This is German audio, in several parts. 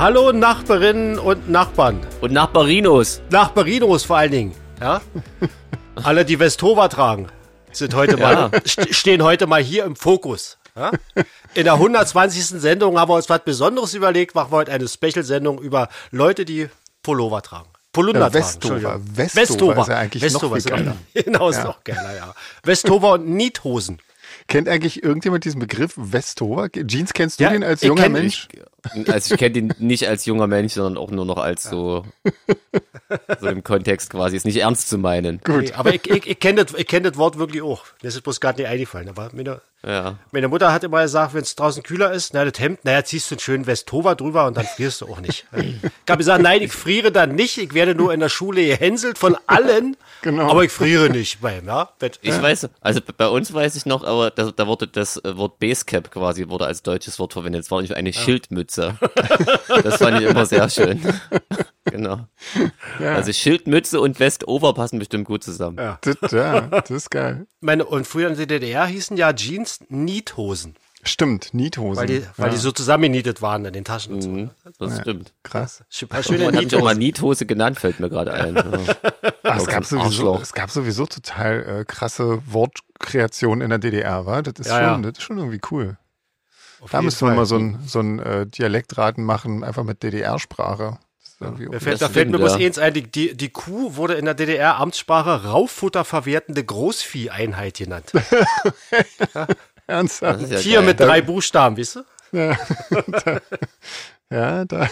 Hallo Nachbarinnen und Nachbarn. Und Nachbarinos. Nachbarinos vor allen Dingen. Ja? Alle, die Westova tragen, sind heute mal, st- stehen heute mal hier im Fokus. Ja? In der 120. Sendung haben wir uns was Besonderes überlegt. Machen wir heute eine Special-Sendung über Leute, die Pullover tragen. Polunder Ja, tragen. Westova. Entschuldigung. Westova ist ja eigentlich noch Westova viel geiler. Genau, ist Ja. noch geiler, ja. Westova und Niethosen. Kennt eigentlich irgendjemand diesen Begriff Westova? Jeans kennst du Ja, den als ich junger kenn- Mensch? Also ich kenne den nicht als junger Mensch, sondern auch nur noch als so, so im Kontext quasi. Ist nicht ernst zu meinen. Gut. Nee, aber ich, ich, ich kenne das, ich kenn das Wort wirklich auch. Mir ist es bloß gerade nicht eingefallen. Aber meine, Ja. meine Mutter hat immer gesagt, wenn es draußen kühler ist, na, das Hemd, naja, ziehst du einen schönen Westova drüber und dann frierst du auch nicht. Ich habe gesagt, nein, ich friere dann nicht. Ich werde nur in der Schule gehänselt von allen. Genau. Aber ich friere nicht beim, ja. Wenn- Ich weiß, also bei uns weiß ich noch, aber da, da wurde das äh, Wort Basecap quasi wurde als deutsches Wort verwendet. Es war nicht eine Schildmütze. Das fand ich immer sehr schön. Genau. Also Schildmütze und Westover passen bestimmt gut zusammen. Ja. Das, ja, das ist geil. Meine, und früher in der DDR hießen ja Jeans Niethosen, Stimmt, Niethosen. weil die, weil ja, die so zusammengenietet waren in den Taschen und so. Mhm, das stimmt. krass. Schöne Man hat mich auch mal Niethose. Niethose genannt, fällt mir gerade ein. Ja. Ach, es, Auch gab sowieso, es gab sowieso total äh, krasse Wortkreationen in der DDR, war? Das ist, Ja, schon, ja. das ist schon irgendwie cool. Auf Da wir Fall. mal so ein, so ein äh, Dialektraten machen, einfach mit DDR-Sprache. Auch- fällt, da fällt mir bloß ja. eins ein, die, die, die Kuh wurde in der DDR Amtssprache Rauffutterverwertende Großvieheinheit genannt. Ernsthaft? Ja Tier geil. mit drei Buchstaben, weißt du? Ja, da.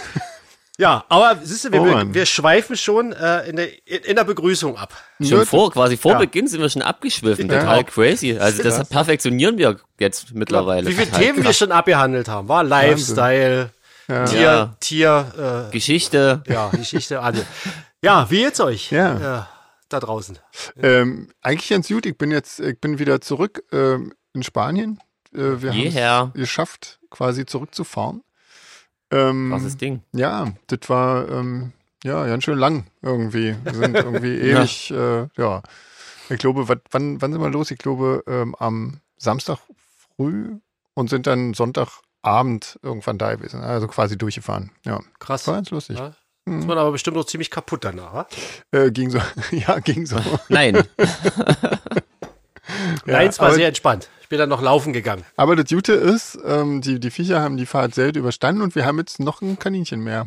Ja, aber siehst du, wir, Oh wir, wir schweifen schon äh, in, der, in, der Begrüßung ab. Schon vor, quasi vor Ja. Beginn sind wir schon abgeschwiffen. Ja. Total crazy. Also das perfektionieren wir jetzt mittlerweile. Wie viele Themen wir krass. schon abgehandelt haben, war Lifestyle, Tier, Ja. Tier, Geschichte. äh, ja, Geschichte, alle. Ja, wie geht's euch? Ja. Äh, da draußen. Ähm, eigentlich ganz gut. Ich bin jetzt, ich bin wieder zurück ähm, in Spanien. Äh, wir haben es geschafft, quasi zurückzufahren. Ähm, Krasses Ding. Ja, das war ähm, ja ganz schön lang irgendwie. Wir sind irgendwie ewig, äh, ja. Ich glaube, wat, wann, wann sind wir los? Ich glaube ähm, am Samstag früh und sind dann Sonntagabend irgendwann da gewesen. Also quasi durchgefahren. Ja, Krass. war ganz lustig. Ja. Ist man aber bestimmt noch ziemlich kaputt danach. wa? Äh, ging so, ja, ging so. Nein. Nein, es war sehr entspannt. Ich bin dann noch laufen gegangen. Aber das Gute ist, ähm, die, die Viecher haben die Fahrt selten überstanden und wir haben jetzt noch ein Kaninchen mehr.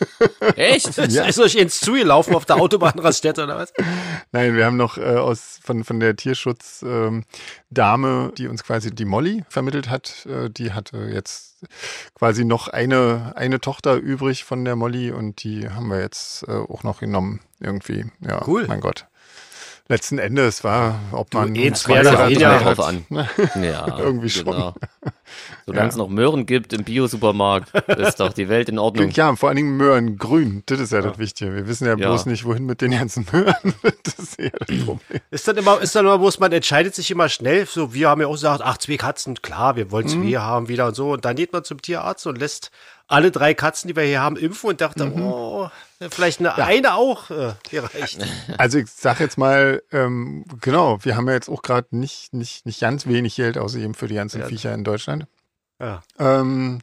Echt? Ist, ist euch ins zugelaufen auf der Autobahnraststätte oder was? Nein, wir haben noch äh, aus von, von der Tierschutzdame, ähm, Dame, die uns quasi die Molly vermittelt hat, äh, die hatte jetzt quasi noch eine, eine Tochter übrig von der Molly und die haben wir jetzt äh, auch noch genommen. Irgendwie. Ja, Cool. mein Gott. Letzten Endes war, ob man oder oder drei weniger. hat. drauf an. Ja, Irgendwie schon. Genau. Solange es noch Möhren gibt im Biosupermarkt, ist doch die Welt in Ordnung. Ja, vor allen Dingen Möhren grün. Das ist ja, das Wichtige. Wir wissen ja, Ja. bloß nicht, wohin mit den ganzen Möhren. das ist eher das Problem. Ist dann immer, ist dann immer, bloß man entscheidet sich immer schnell. So, wir haben ja auch gesagt, ach, zwei Katzen, klar, wir wollen zwei haben wieder und so. Und dann geht man zum Tierarzt und lässt alle drei Katzen, die wir hier haben, impfen und dachte, oh, vielleicht eine, eine auch äh, hier reicht. Also ich sag jetzt mal, ähm, genau, wir haben ja jetzt auch gerade nicht, nicht, nicht ganz wenig Geld ausgegeben für die ganzen Viecher in Deutschland. Ja. Ähm,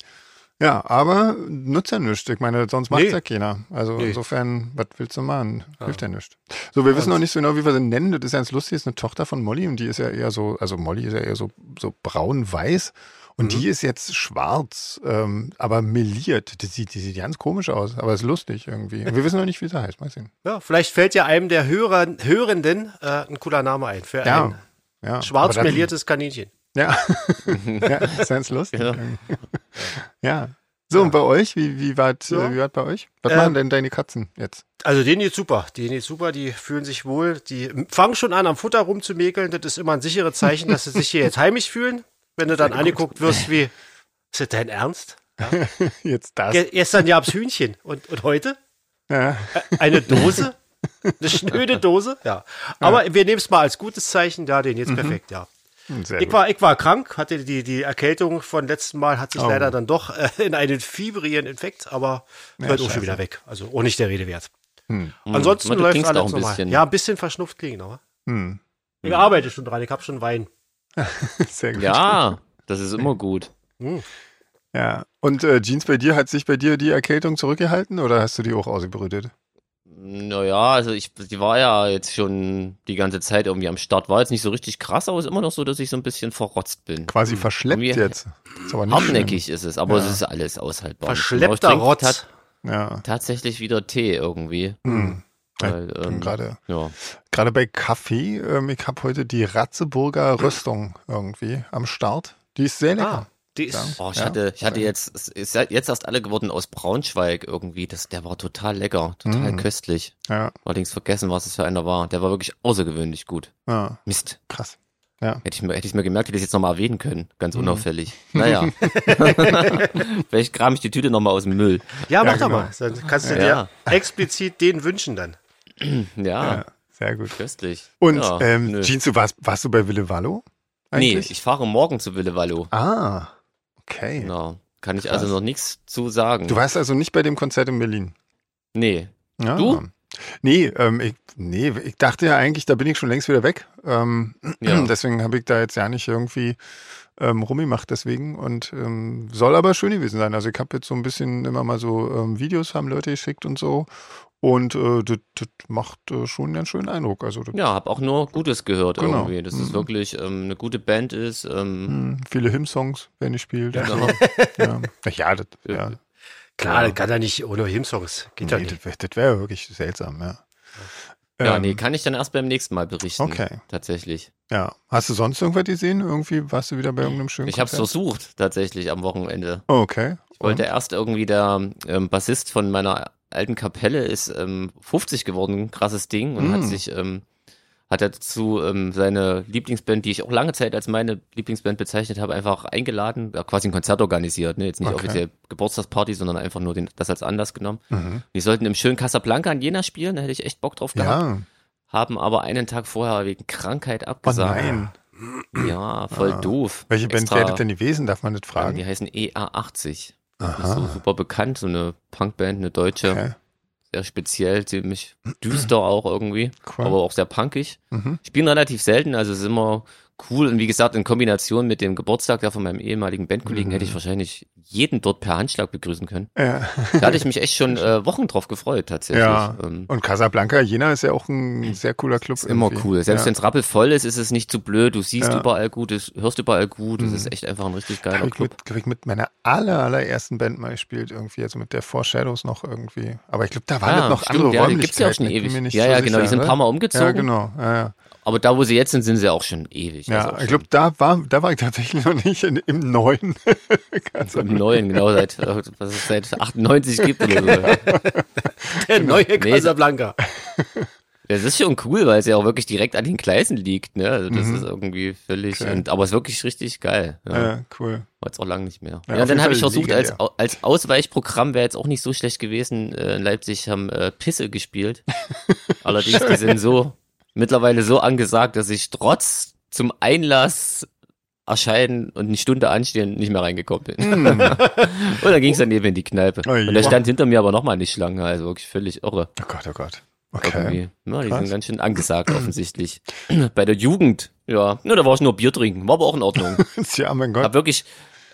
ja, aber nutzt ja nichts. Ich meine, sonst macht's Nee. ja keiner. Also Nee. insofern, was willst du machen? Hilft ja nichts. So, wir wissen noch nicht so genau, wie wir sie nennen. Das ist ganz lustig, das ist eine Tochter von Molly und die ist ja eher so, also Molly ist ja eher so, so braun-weiß. Und Mhm. die ist jetzt schwarz, ähm, aber meliert. Die sieht, die sieht ganz komisch aus, aber ist lustig irgendwie. Wir wissen noch nicht, wie sie heißt. Mal sehen. ja, vielleicht fällt ja einem der Hörer, Hörenden äh, ein cooler Name ein für Ja. ein Ja, schwarz meliertes Kaninchen. Ja. ja, ist ganz lustig. Ja. Ja. So, und bei euch? Wie, wie wart, Ja. äh, wie wart bei euch? Was Ähm, machen denn deine Katzen jetzt? Also denen geht's super, denen geht's super, die fühlen sich wohl, die fangen schon an am Futter rumzumäkeln, das ist immer ein sicheres Zeichen, dass sie sich hier jetzt heimisch fühlen. Wenn du dann angeguckt wirst wie, ist das dein Ernst? Jetzt das. Ge gestern gab's Hühnchen und, und heute Ja. eine Dose? Eine schnöde Dose? Ja. Aber wir nehmen es mal als gutes Zeichen, ja, den jetzt perfekt, ja. Hm, Sehr Ich gut. war, ich war krank, hatte die, die Erkältung von letzten Mal, hat sich Oh. leider dann doch äh, in einen fibrigen Infekt, aber wird auch schon wieder weg. Also auch nicht der Rede wert. Hm. Ansonsten Aber du läuft alles auch ein normal. bisschen. Ja, ein bisschen verschnupft klingen, aber. Hm. Ich arbeite schon dran, ich habe schon Wein. Sehr gut. Ja, das ist immer gut. Ja. Und äh, Jeans bei dir, hat sich bei dir die Erkältung zurückgehalten oder hast du die auch ausgebrütet? Naja, also ich, die war ja jetzt schon die ganze Zeit irgendwie am Start. War jetzt nicht so richtig krass, aber es ist immer noch so, dass ich so ein bisschen verrotzt bin. Quasi verschleppt Irgendwie jetzt. Ist aber nicht Hartnäckig ist es, aber Ja. es ist alles aushaltbar. Verschleppter Rotz. schlimm. Ja. tatsächlich wieder Tee irgendwie. Hm. Weil, ähm, gerade ja. gerade bei Kaffee. Ähm, ich habe heute die Ratzeburger Röstung irgendwie am Start. Die ist sehr lecker. Ah, die ist. Ja. Oh, ich Ja. hatte, ich hatte jetzt, ist jetzt erst alle geworden aus Braunschweig irgendwie. Das, der war total lecker, total Mm. köstlich. Ja, Allerdings vergessen, was es für einer war. Der war wirklich außergewöhnlich gut. ja, Mist. krass. Ja. Hätte ich mir, hätte ich mir gemerkt, hätte ich es jetzt nochmal erwähnen können. Ganz Mhm. unauffällig. Naja. Vielleicht kram ich die Tüte nochmal aus dem Müll. Ja, mach Ja, doch genau. mal. Dann kannst du Ja. dir explizit den wünschen dann. Ja, Ja, sehr gut. köstlich. Und ja, ähm, du warst, warst du bei Wille Wallo? Nee, eigentlich? ich fahre morgen zu Wille Wallo. Ah, okay. Genau. Kann ich Krass. also noch nichts zu sagen. Du warst also nicht bei dem Konzert in Berlin? nee. Ja. Du? Nee, ähm, ich, nee, ich dachte ja eigentlich, da bin ich schon längst wieder weg. Ähm, Ja. Deswegen habe ich da jetzt ja nicht irgendwie ähm, rumgemacht deswegen und ähm, soll aber schön gewesen sein. Also ich habe jetzt so ein bisschen immer mal so ähm, Videos haben Leute geschickt und so und äh, das, das macht äh, schon einen ganz schönen Eindruck. Also Ja, hab auch nur Gutes gehört Genau. irgendwie. Dass es Mhm. wirklich ähm, eine gute Band ist. Ähm, hm, viele Hymn-Songs werden gespielt. genau. Ja, ja, das, ja. Klar, Ja. das kann er nicht ohne Hymnsongs. Geht ja Nee, nicht. das, wär- das wäre wirklich seltsam, ja. ja, Ähm, nee, kann ich dann erst beim nächsten Mal berichten. Okay. Tatsächlich. Ja. Hast du sonst irgendwas gesehen? Irgendwie warst du wieder bei irgendeinem schönen Ich habe es versucht, tatsächlich am Wochenende. Oh, okay. Ich wollte erst irgendwie der ähm, Bassist von meiner alten Kapelle ist ähm, 50 geworden, krasses Ding und Mm. hat sich ähm, hat dazu ähm, seine Lieblingsband, die ich auch lange Zeit als meine Lieblingsband bezeichnet habe, einfach eingeladen, ja, quasi ein Konzert organisiert, ne? Jetzt nicht Okay. offiziell Geburtstagsparty, sondern einfach nur den, das als Anlass genommen. Mhm. Die sollten im schönen Casablanca in Jena spielen, da hätte ich echt Bock drauf gehabt. Ja. Haben aber einen Tag vorher wegen Krankheit Oh abgesagt. nein. Ja, voll Ah. doof. Welche Band wäre das denn gewesen? Darf man Die fragen? heißen EA80. Ist so Aha. super bekannt, so eine Punkband, eine deutsche, Okay. sehr speziell, ziemlich düster auch irgendwie, Cool. aber auch sehr punkig. Mhm. Spielen relativ selten, also es ist immer cool und wie gesagt, in Kombination mit dem Geburtstag da von meinem ehemaligen Bandkollegen Mhm. hätte ich wahrscheinlich jeden dort per Handschlag begrüßen können. Ja. Da hatte ich mich echt schon äh, Wochen drauf gefreut, tatsächlich. Ja. Ähm, Und Casablanca, Jena ist ja auch ein sehr cooler Club. ist immer cool. Selbst ja. wenn es rappelvoll ist, ist es nicht zu blöd. Du siehst Ja. überall gut, du hörst überall gut. Es Mhm. ist echt einfach ein richtig geiler ich, Club. mit, ich mit meiner aller, allerersten Band mal gespielt, irgendwie, also mit der Four Shadows noch irgendwie. Aber ich glaube, da waren das noch stimmt, andere ja, die Räumlichkeiten. gibt's ja auch schon ewig. Ja, so ja, genau, die sicher, sind ein ne? paar Mal umgezogen. Ja, genau. Ja, ja. Aber da, wo sie jetzt sind, sind sie auch schon ewig. ja Also ich glaube, da war, da war ich tatsächlich noch nicht in, im neuen. im neuen, genau, seit, äh, was es seit 98 gibt oder so. Der neue Nee, Casablanca. Das ist schon cool, weil es ja auch wirklich direkt an den Gleisen liegt, ne? Also das Mhm. ist irgendwie völlig, Okay. und, aber es ist wirklich richtig geil. Ja. Ja, cool. War jetzt auch lange nicht mehr. Ja, Ja, dann habe ich versucht, als, als Ausweichprogramm wäre jetzt auch nicht so schlecht gewesen. Äh, in Leipzig haben äh, Pisse gespielt. Allerdings, die sind so mittlerweile so angesagt, dass ich trotz zum Einlass erscheinen und eine Stunde anstehen nicht mehr reingekommen bin. Hm. und dann ging es dann eben in die Kneipe. Oh und da stand hinter mir aber nochmal eine Schlange, also wirklich völlig irre. Oh Gott, oh Gott. Okay. Ja, die Krass. sind ganz schön angesagt offensichtlich. Bei der Jugend, ja, ja da war ich nur Bier trinken, war aber auch in Ordnung. ja, mein Gott. Hab wirklich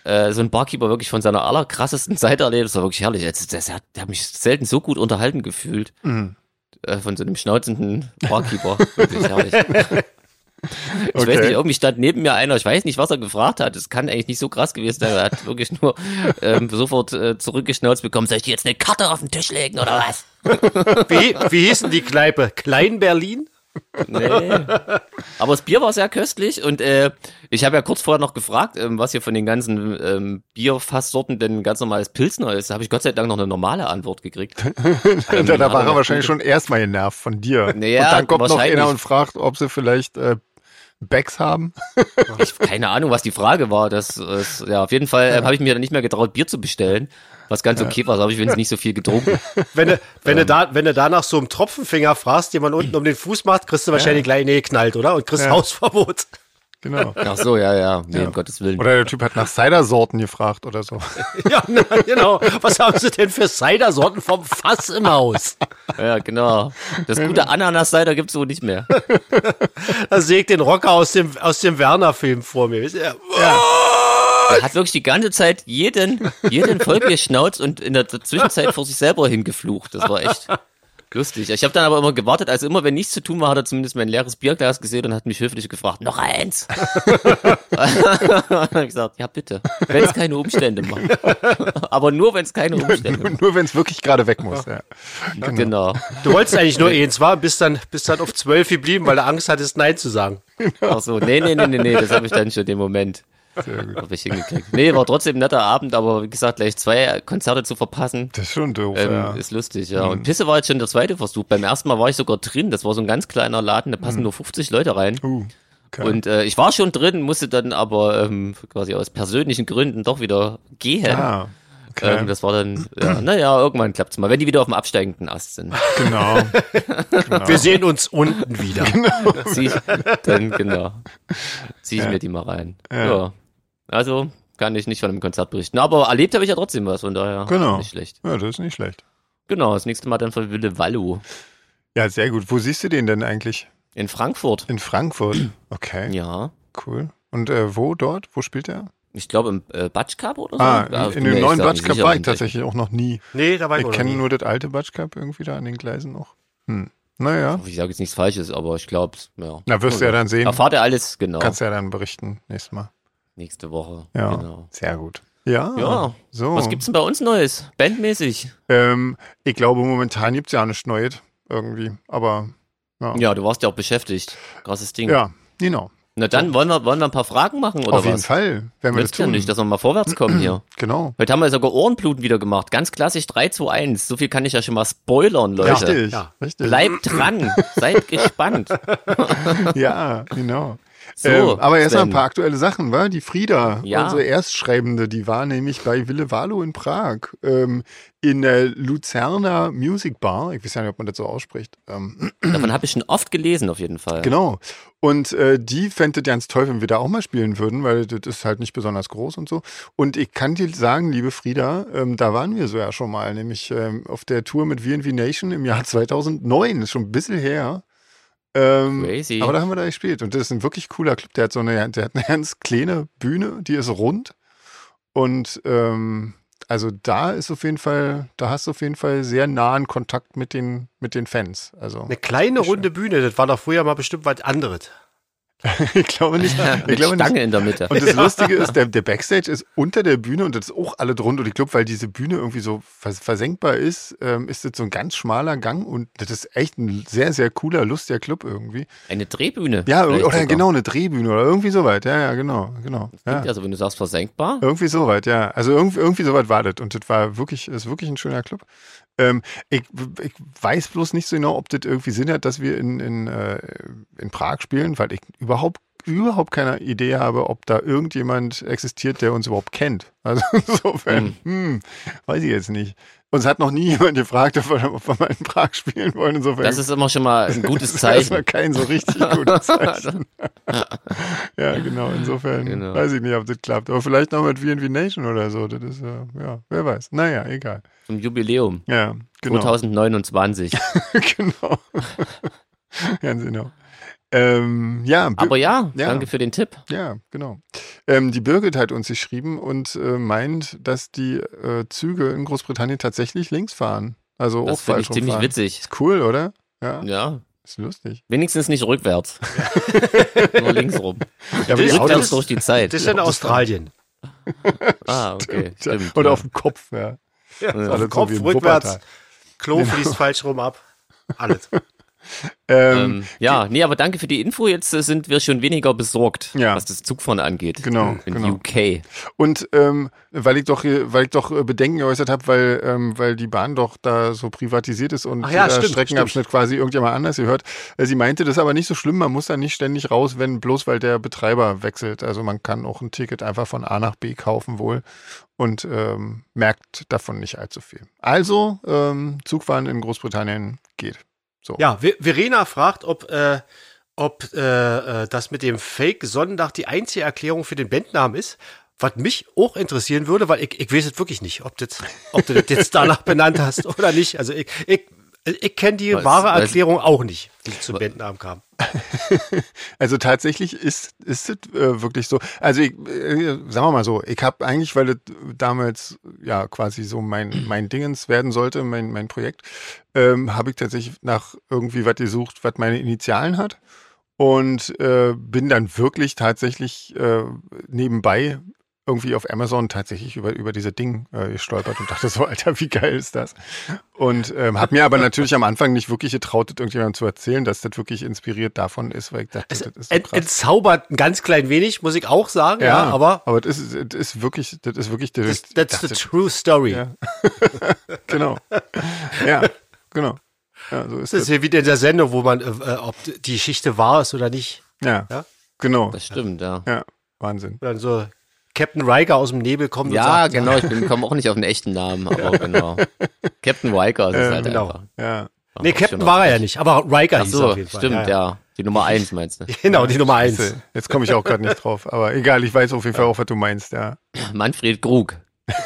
äh, so ein Barkeeper wirklich von seiner allerkrassesten Seite erlebt. Das war wirklich herrlich. Das, das, hat, der hat mich selten so gut unterhalten gefühlt. Mhm. Äh, von so einem schnauzenden Barkeeper. wirklich herrlich. Ich Okay. weiß nicht, irgendwie stand neben mir einer, ich weiß nicht, was er gefragt hat. Es kann eigentlich nicht so krass gewesen sein. Er hat wirklich nur ähm, sofort äh, zurückgeschnauzt bekommen, soll ich dir jetzt eine Karte auf den Tisch legen oder was? Wie, wie hieß denn die Kneipe? Klein Berlin? Nee. Aber das Bier war sehr köstlich und äh, ich habe ja kurz vorher noch gefragt, ähm, was hier von den ganzen ähm, Bierfasssorten denn ein ganz normales Pilsner ist. Da habe ich Gott sei Dank noch eine normale Antwort gekriegt. da, da war er wahrscheinlich schon erstmal genervt von dir. Naja, und dann kommt noch einer und fragt, ob sie vielleicht äh, Bags haben. Ich, keine Ahnung, was die Frage war. Das, das ja auf jeden Fall äh, habe ich mir dann nicht mehr getraut, Bier zu bestellen. Was ganz okay war, so habe ich wenigstens nicht so viel getrunken. Wenn du, wenn du da, wenn du da nach so einem Tropfenfinger fragst, den man unten um den Fuß macht, kriegst du wahrscheinlich gleich nee knallt, oder? Und kriegst Ja. Hausverbot. Genau. Ach so, ja, ja, nee, Ja. um Gottes Willen. Oder der Typ hat nach Cider-Sorten gefragt oder so. Ja, na, genau. Was haben sie denn für Cider-Sorten vom Fass im Haus? Ja, genau. Das gute Ananas-Cider gibt's wohl nicht mehr. Da sehe ich den Rocker aus dem, aus dem Werner-Film vor mir. Wisst ihr? Er hat wirklich die ganze Zeit jeden, jeden voll geschnauzt und in der Zwischenzeit vor sich selber hingeflucht. Das war echt lustig. Ich habe dann aber immer gewartet, also immer wenn nichts zu tun war, hat er zumindest mein leeres Bierglas gesehen und hat mich höflich gefragt, noch eins. und ich gesagt, ja bitte, wenn es keine Umstände macht. aber nur, wenn es keine Umstände Nur, nur wenn es wirklich gerade weg muss. Ja. macht. Genau. Du wolltest eigentlich nur eins, war, bist dann, bist dann auf zwölf geblieben, weil du Angst hattest, Nein zu sagen. Ach so, nee, nee, nee, nee, nee, das habe ich dann schon im Moment. Hab ich hingekriegt. Nee, war trotzdem ein netter Abend, aber wie gesagt, gleich zwei Konzerte zu verpassen, Das ist schon doof, ähm, ja. ist lustig, ja. Und Pisse war jetzt schon der zweite Versuch. Beim ersten Mal war ich sogar drin. Das war so ein ganz kleiner Laden, da passen nur 50 Leute rein. Uh, okay. Und äh, ich war schon drin, musste dann aber ähm, quasi aus persönlichen Gründen doch wieder gehen. ah, okay. Ähm, das war dann, ja, naja, irgendwann klappt's mal, wenn die wieder auf dem absteigenden Ast sind. genau. Wir sehen uns unten wieder. Zieh ich, dann, genau, zieh ich mir die mal rein. Ja. Also kann ich nicht von einem Konzert berichten. Aber erlebt habe ich ja trotzdem was, von daher Genau. nicht schlecht. Ja, das ist nicht schlecht. Genau, das nächste Mal dann von Wille Wallo Ja, sehr gut. Wo siehst du den denn eigentlich? in Frankfurt. In Frankfurt. Okay, Ja. cool. Und äh, wo dort? Wo spielt er? Ich glaube im äh, Batsch Cup oder so. Ah, Ja, in, dem neuen Batsch Cup war ich tatsächlich auch noch nie. Nee, da war ich Ich auch noch kenne nur das alte Batsch Cup irgendwie da an den Gleisen noch. Hm. Naja, Ich sage jetzt nichts Falsches, aber ich glaube, ja. na wirst du ja dann sehen. Erfahrt ihr alles, genau. Kannst ja dann berichten nächstes Mal. Nächste Woche. Ja, Genau. sehr gut. Ja, Ja. so. Was gibt's denn bei uns Neues? Bandmäßig? Ähm, ich glaube, momentan gibt's ja nichts Neues irgendwie. Aber ja, Ja, du warst ja auch beschäftigt. Krasses Ding. ja genau. Na dann wollen wir, wollen wir ein paar Fragen machen oder Auf jeden was? Fall, wenn wir das Nützt ja tun. nicht, dass wir mal vorwärts kommen hier. Genau. Heute haben wir sogar Ohrenbluten wieder gemacht. Ganz klassisch 3 zu 1. So viel kann ich ja schon mal spoilern, Leute. Richtig, Ja. richtig. Bleibt dran. Seid gespannt. Ja, genau. So, ähm, aber erst mal ein paar aktuelle Sachen, wa? Die Frieda, Ja. unsere Erstschreibende, die war nämlich bei Wille Valo in Prag, ähm, in der Luzerner Music Bar. Ich weiß ja nicht, ob man das so ausspricht. Ähm, Davon habe ich schon oft gelesen, auf jeden Fall. Genau. Und äh, die fände das ganz toll, wenn wir da auch mal spielen würden, weil das ist halt nicht besonders groß und so. Und ich kann dir sagen, liebe Frieda, ähm, da waren wir so ja schon mal, nämlich ähm, auf der Tour mit VNV Nation im Jahr 2009, ist schon ein bisschen her. Ähm, Crazy. Aber da haben wir da gespielt und das ist ein wirklich cooler Club. Der hat so eine, der hat eine ganz kleine Bühne, die ist rund und ähm, also da ist auf jeden Fall, da hast du auf jeden Fall sehr nahen Kontakt mit den mit den Fans. Also Eine kleine runde Bühne, das war doch früher mal bestimmt was anderes. ich glaube nicht. Ich Mit glaube Stange nicht. in der Mitte. Und das Lustige ist, der, der Backstage ist unter der Bühne und das ist auch alle drunter. Und ich glaube, weil diese Bühne irgendwie so vers versenkbar ist, ähm, ist das so ein ganz schmaler Gang und das ist echt ein sehr, sehr cooler, lustiger Club irgendwie. Eine Drehbühne. Ja, oder sogar. genau, eine Drehbühne oder irgendwie soweit. Ja, ja, genau, genau. Ja. Also wenn du sagst versenkbar. Irgendwie soweit, ja. Also irgendwie, irgendwie soweit war das. Und das war wirklich, ist wirklich ein schöner Club. Ähm, ich, ich weiß bloß nicht so genau, ob das irgendwie Sinn hat, dass wir in, in, äh, in Prag spielen, weil ich überhaupt überhaupt keine Idee habe, ob da irgendjemand existiert, der uns überhaupt kennt. Also insofern, hm, weiß ich jetzt nicht. Uns hat noch nie jemand gefragt, ob wir, ob wir mal in Prag spielen wollen. Insofern Das ist immer schon mal ein gutes das ist erstmal Zeichen. kein so richtig gutes Zeichen. ja, genau. Insofern Genau. weiß ich nicht, ob das klappt. Aber vielleicht noch mit VNV Nation oder so. Das ist, äh, ja, wer weiß. Naja, egal. Zum Jubiläum. Ja, genau. 2029. genau. Ganz genau. Ähm, ja, Aber ja, Ja. danke für den Tipp. ja, genau. Ähm, die Birgit hat uns geschrieben und äh, meint, dass die äh, Züge in Großbritannien tatsächlich links fahren. Also auch Das finde ich ziemlich rumfahren. witzig. Ist cool, oder? Ja, Ja. ist lustig. Wenigstens nicht rückwärts. Nur links rum. Ja, aber die Das- Autos, Rückwärts durch die Zeit. Das ist in Australien. Ah, okay. Stimmt. oder ja. auf dem Kopf, ja. Ja, auf dem Kopf, so rückwärts, Wuppertal. Klo fließt falsch rum ab. Alles. Ähm, Ähm, ja, nee, aber danke für die Info. Jetzt äh, sind wir schon weniger besorgt, Ja. was das Zugfahren angeht. Genau, In genau. UK. Und ähm, weil ich doch, weil ich doch äh, Bedenken geäußert habe, weil, ähm, weil die Bahn doch da so privatisiert ist und Ach ja, stimmt, Streckenabschnitt quasi irgendjemand anders gehört. Äh, sie meinte, das ist aber nicht so schlimm, man muss da nicht ständig raus, wenn bloß weil der Betreiber wechselt. Also man kann auch ein Ticket einfach von A nach B kaufen wohl und ähm, merkt davon nicht allzu viel. Also ähm, Zugfahren in Großbritannien geht. So. Ja, Ve- Verena fragt, ob, äh, ob äh, äh, das mit dem Fake Sonnendach die einzige Erklärung für den Bandnamen ist. Was mich auch interessieren würde, weil ich, ich weiß es wirklich nicht, ob, das, ob du das jetzt danach benannt hast oder nicht. Also ich, ich Ich kenne die Was- wahre Erklärung auch nicht, wie ich zum Bandnamen kam. Also tatsächlich ist, ist es äh, wirklich so. Also ich, äh, sagen wir mal so, ich habe eigentlich, weil es damals ja quasi so mein, mein Dingens werden sollte, mein, mein Projekt, ähm, habe ich tatsächlich nach irgendwie was gesucht, was meine Initialen hat. Und äh, bin dann wirklich tatsächlich äh, nebenbei irgendwie auf Amazon tatsächlich über, über diese Ding äh, gestolpert und dachte so, Alter, wie geil ist das? Und ähm, habe mir aber natürlich am Anfang nicht wirklich getraut, das irgendjemandem zu erzählen, dass das wirklich inspiriert davon ist, weil ich dachte, Es das ist so ent, krass. entzaubert ein ganz klein wenig, muss ich auch sagen, ja, aber aber das ist, das ist wirklich, das ist wirklich, das, that's the dachte, true story. Ja. genau. Ja, genau. Ja, so ist Das ist ja wieder in der Sendung, wo man, äh, äh, ob die Geschichte wahr ist oder nicht. Ja, Ja? genau. Das stimmt, ja. Ja, Wahnsinn. Dann so Captain Riker aus dem Nebel kommt Ja, und sagt, genau, ich komme auch nicht auf den echten Namen, aber genau. Captain Riker ist es Ähm, halt genau. einfach. Ja. Nee, Ach, Captain schon war er ja nicht, aber Riker Ach hieß er so, auf jeden Fall. stimmt, ja, Die Nummer eins meinst du? Genau, die Nummer eins. Jetzt komme ich auch gerade nicht drauf. Aber egal, ich weiß auf jeden Fall auch, was du meinst, ja. Manfred Krug.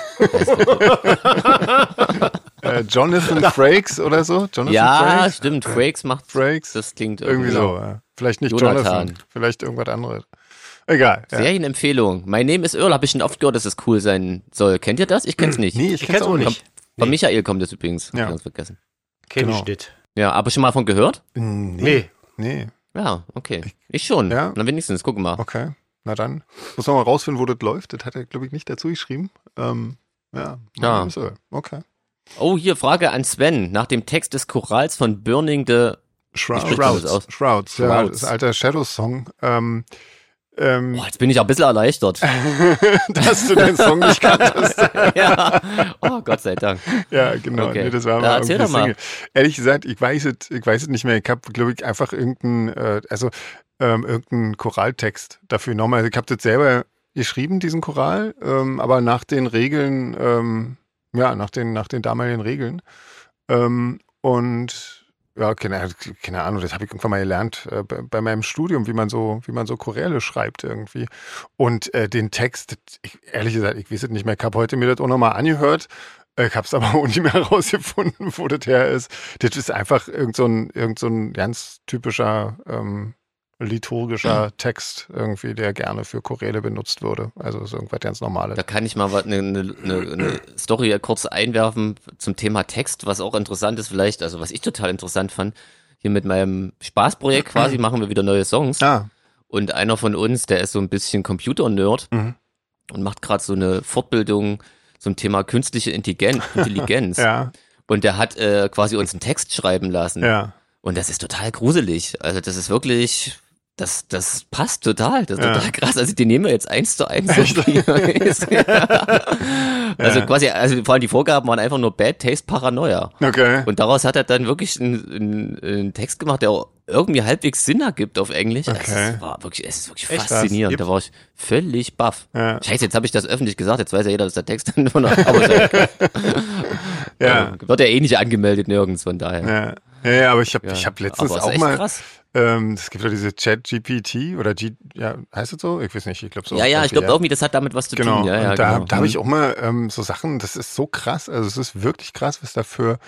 Äh, Jonathan Frakes oder so? Jonathan Ja, Frakes? stimmt, Frakes macht Frakes? Das klingt Irgendwie so. Ja. Vielleicht nicht Jonathan. Jonathan, vielleicht irgendwas anderes. Egal. Ja. Serienempfehlung. My Name is Earl, habe ich schon oft gehört, dass es cool sein soll. Kennt ihr das? Ich kenn's nicht. Nee, ich Ich kenn's kenn's auch nicht. Von Michael kommt das übrigens. Hab Ja. ich ganz vergessen. Kenn Genau. ich nicht. Ja, aber schon mal von gehört? Nee. Nee. Nee. Ja, okay. Ich schon. Ja. Na wenigstens, guck mal. Okay. Na dann. Muss man mal rausfinden, wo das läuft. Das hat er, glaube ich, nicht dazu geschrieben. Ähm, ja. Ja. So. Okay. Oh, hier Frage an Sven. Nach dem Text des Chorals von Burning the Shrouds. das aus? Shrouds. Ja, Shrouds. das ist ein alter Shadows-Song. Ähm, ähm, Boah, jetzt bin ich auch ein bisschen erleichtert. dass du den Song nicht kanntest. ja. Oh, Gott sei Dank. Ja, genau. Okay. Nee, das war Ja, mal erzähl doch mal. Single. Ehrlich gesagt, ich weiß es, ich weiß es nicht mehr. Ich habe, glaube ich, einfach irgendeinen, äh, also ähm, irgendeinen Choraltext dafür genommen. Also ich habe das selber geschrieben, diesen Choral, ähm, aber nach den Regeln, ähm, ja, nach den, nach den damaligen Regeln. Ähm, und ja, keine, keine Ahnung, das habe ich irgendwann mal gelernt äh, bei, bei meinem Studium, wie man so, wie man so Choräle schreibt irgendwie. Und äh, den Text, ich, ehrlich gesagt, ich weiß es nicht mehr. Ich habe heute mir das auch nochmal angehört. Äh, Ich habe es aber auch nicht mehr herausgefunden, wo das her ist. Das ist einfach irgend so ein, irgend so ein ganz typischer ähm, liturgischer Text irgendwie, der gerne für Choräle benutzt würde. Also ist irgendwas ganz Normales. Da kann ich mal eine, eine, eine, eine Story kurz einwerfen zum Thema Text, was auch interessant ist vielleicht, also was ich total interessant fand. Hier mit meinem Spaßprojekt quasi machen wir wieder neue Songs. Ah, Und einer von uns, der ist so ein bisschen Computer-Nerd Mhm. und macht gerade so eine Fortbildung zum Thema künstliche Intelligen- Intelligenz. ja, Und der hat äh, quasi uns einen Text schreiben lassen. ja. Und das ist total gruselig. Also das ist wirklich, das, das passt total. Das ist Ja. total krass. Also die nehmen wir jetzt eins zu eins. So. Also Ja. quasi, also vor allem die Vorgaben waren einfach nur Bad Taste Paranoia. Okay. Und daraus hat er dann wirklich einen, einen, einen Text gemacht, der irgendwie halbwegs Sinn ergibt auf Englisch. Okay. Es war wirklich, es ist wirklich Echt? faszinierend. Da war ich völlig baff. Ja. Scheiße, jetzt habe ich das öffentlich gesagt. Jetzt weiß ja jeder, dass der Text dann nur noch, aber ja. Wird ja eh nicht angemeldet nirgends, von daher. Ja. Ja, ja, aber ich habe Ja. ich hab letztens auch mal, krass. Ähm, es gibt ja diese Chat-GPT oder G, ja, heißt es so? Ich weiß nicht, ich glaube so. Ja, ja, ich glaube irgendwie, das hat damit was zu Genau, tun. Ja, ja, da, genau. da habe ich auch mal ähm, so Sachen, das ist so krass, also es ist wirklich krass, was da für,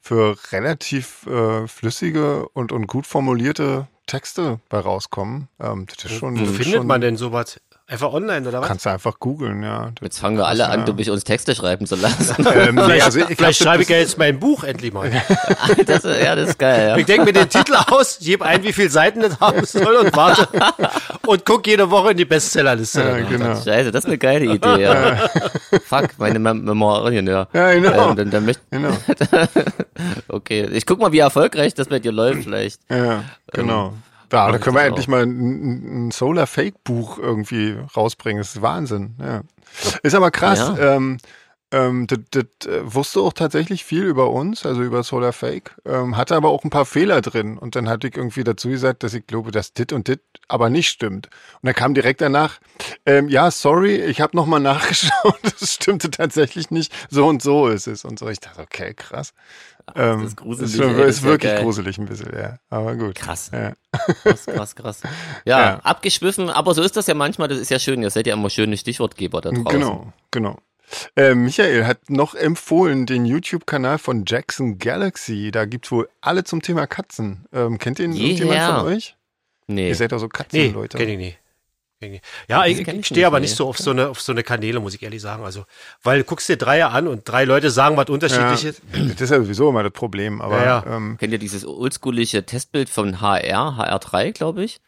für relativ äh, flüssige und, und gut formulierte Texte bei rauskommen. Ähm, das ist schon, Wo das ist findet schon, man denn sowas? Einfach online oder was? Kannst du einfach googeln, ja. Jetzt fangen wir alle an, ja. durch uns Texte schreiben zu lassen. Ähm, nee, Vielleicht, also ich vielleicht schreibe ich ja jetzt mein Buch endlich mal. das, ja, das ist geil, Ich denke mir den Titel aus, gebe ein, wie viele Seiten das haben soll und warte und guck jede Woche in die Bestsellerliste. Ja, genau. ja. Scheiße, das ist eine geile Idee, ja. Fuck, meine Mem Memorien, ja. Ja, genau. Ähm, dann, dann möcht, Genau. okay, ich guck mal, wie erfolgreich das bei dir läuft, vielleicht. Ja, genau. Da, da können wir endlich auch. mal ein, ein Solar Fake Buch irgendwie rausbringen. Das ist Wahnsinn. Ja. Ist aber krass. Ja. Ähm, ähm, das, das äh, wusste auch tatsächlich viel über uns, also über Solar Fake, ähm, hatte aber auch ein paar Fehler drin. Und dann hatte ich irgendwie dazu gesagt, dass ich glaube, dass dit und dit aber nicht stimmt. Und dann kam direkt danach, ähm, ja, sorry, ich habe nochmal nachgeschaut, das stimmte tatsächlich nicht. So und so ist es. Und so. Ich dachte, okay, krass. Ähm, ist gruselig, Ist, schon, ey, das ist wirklich geil. gruselig ein bisschen, ja. Aber gut. Krass. Ja. Krass, krass, krass. Ja, Ja. abgeschwiffen, aber so ist das ja manchmal, das ist ja schön, ihr seid ja immer schöne Stichwortgeber da draußen. Genau, genau. Äh, Michael hat noch empfohlen den YouTube-Kanal von Jackson Galaxy. Da gibt's wohl alle zum Thema Katzen. Ähm, kennt ihr ihn irgendjemand von euch? Nee. Ihr seid doch so Nee, Katzenleute. nicht. Kenn ich nicht. Ja, ich, ich ich stehe aber nicht so auf so eine auf so eine Kanäle, muss ich ehrlich sagen. Also, weil du guckst dir Dreier an und drei Leute sagen was ja, unterschiedliches. das ist ja sowieso immer das Problem. Aber Ja, ja. Ähm, Kennt ihr dieses oldschoolige Testbild von HR, HR3, glaube ich?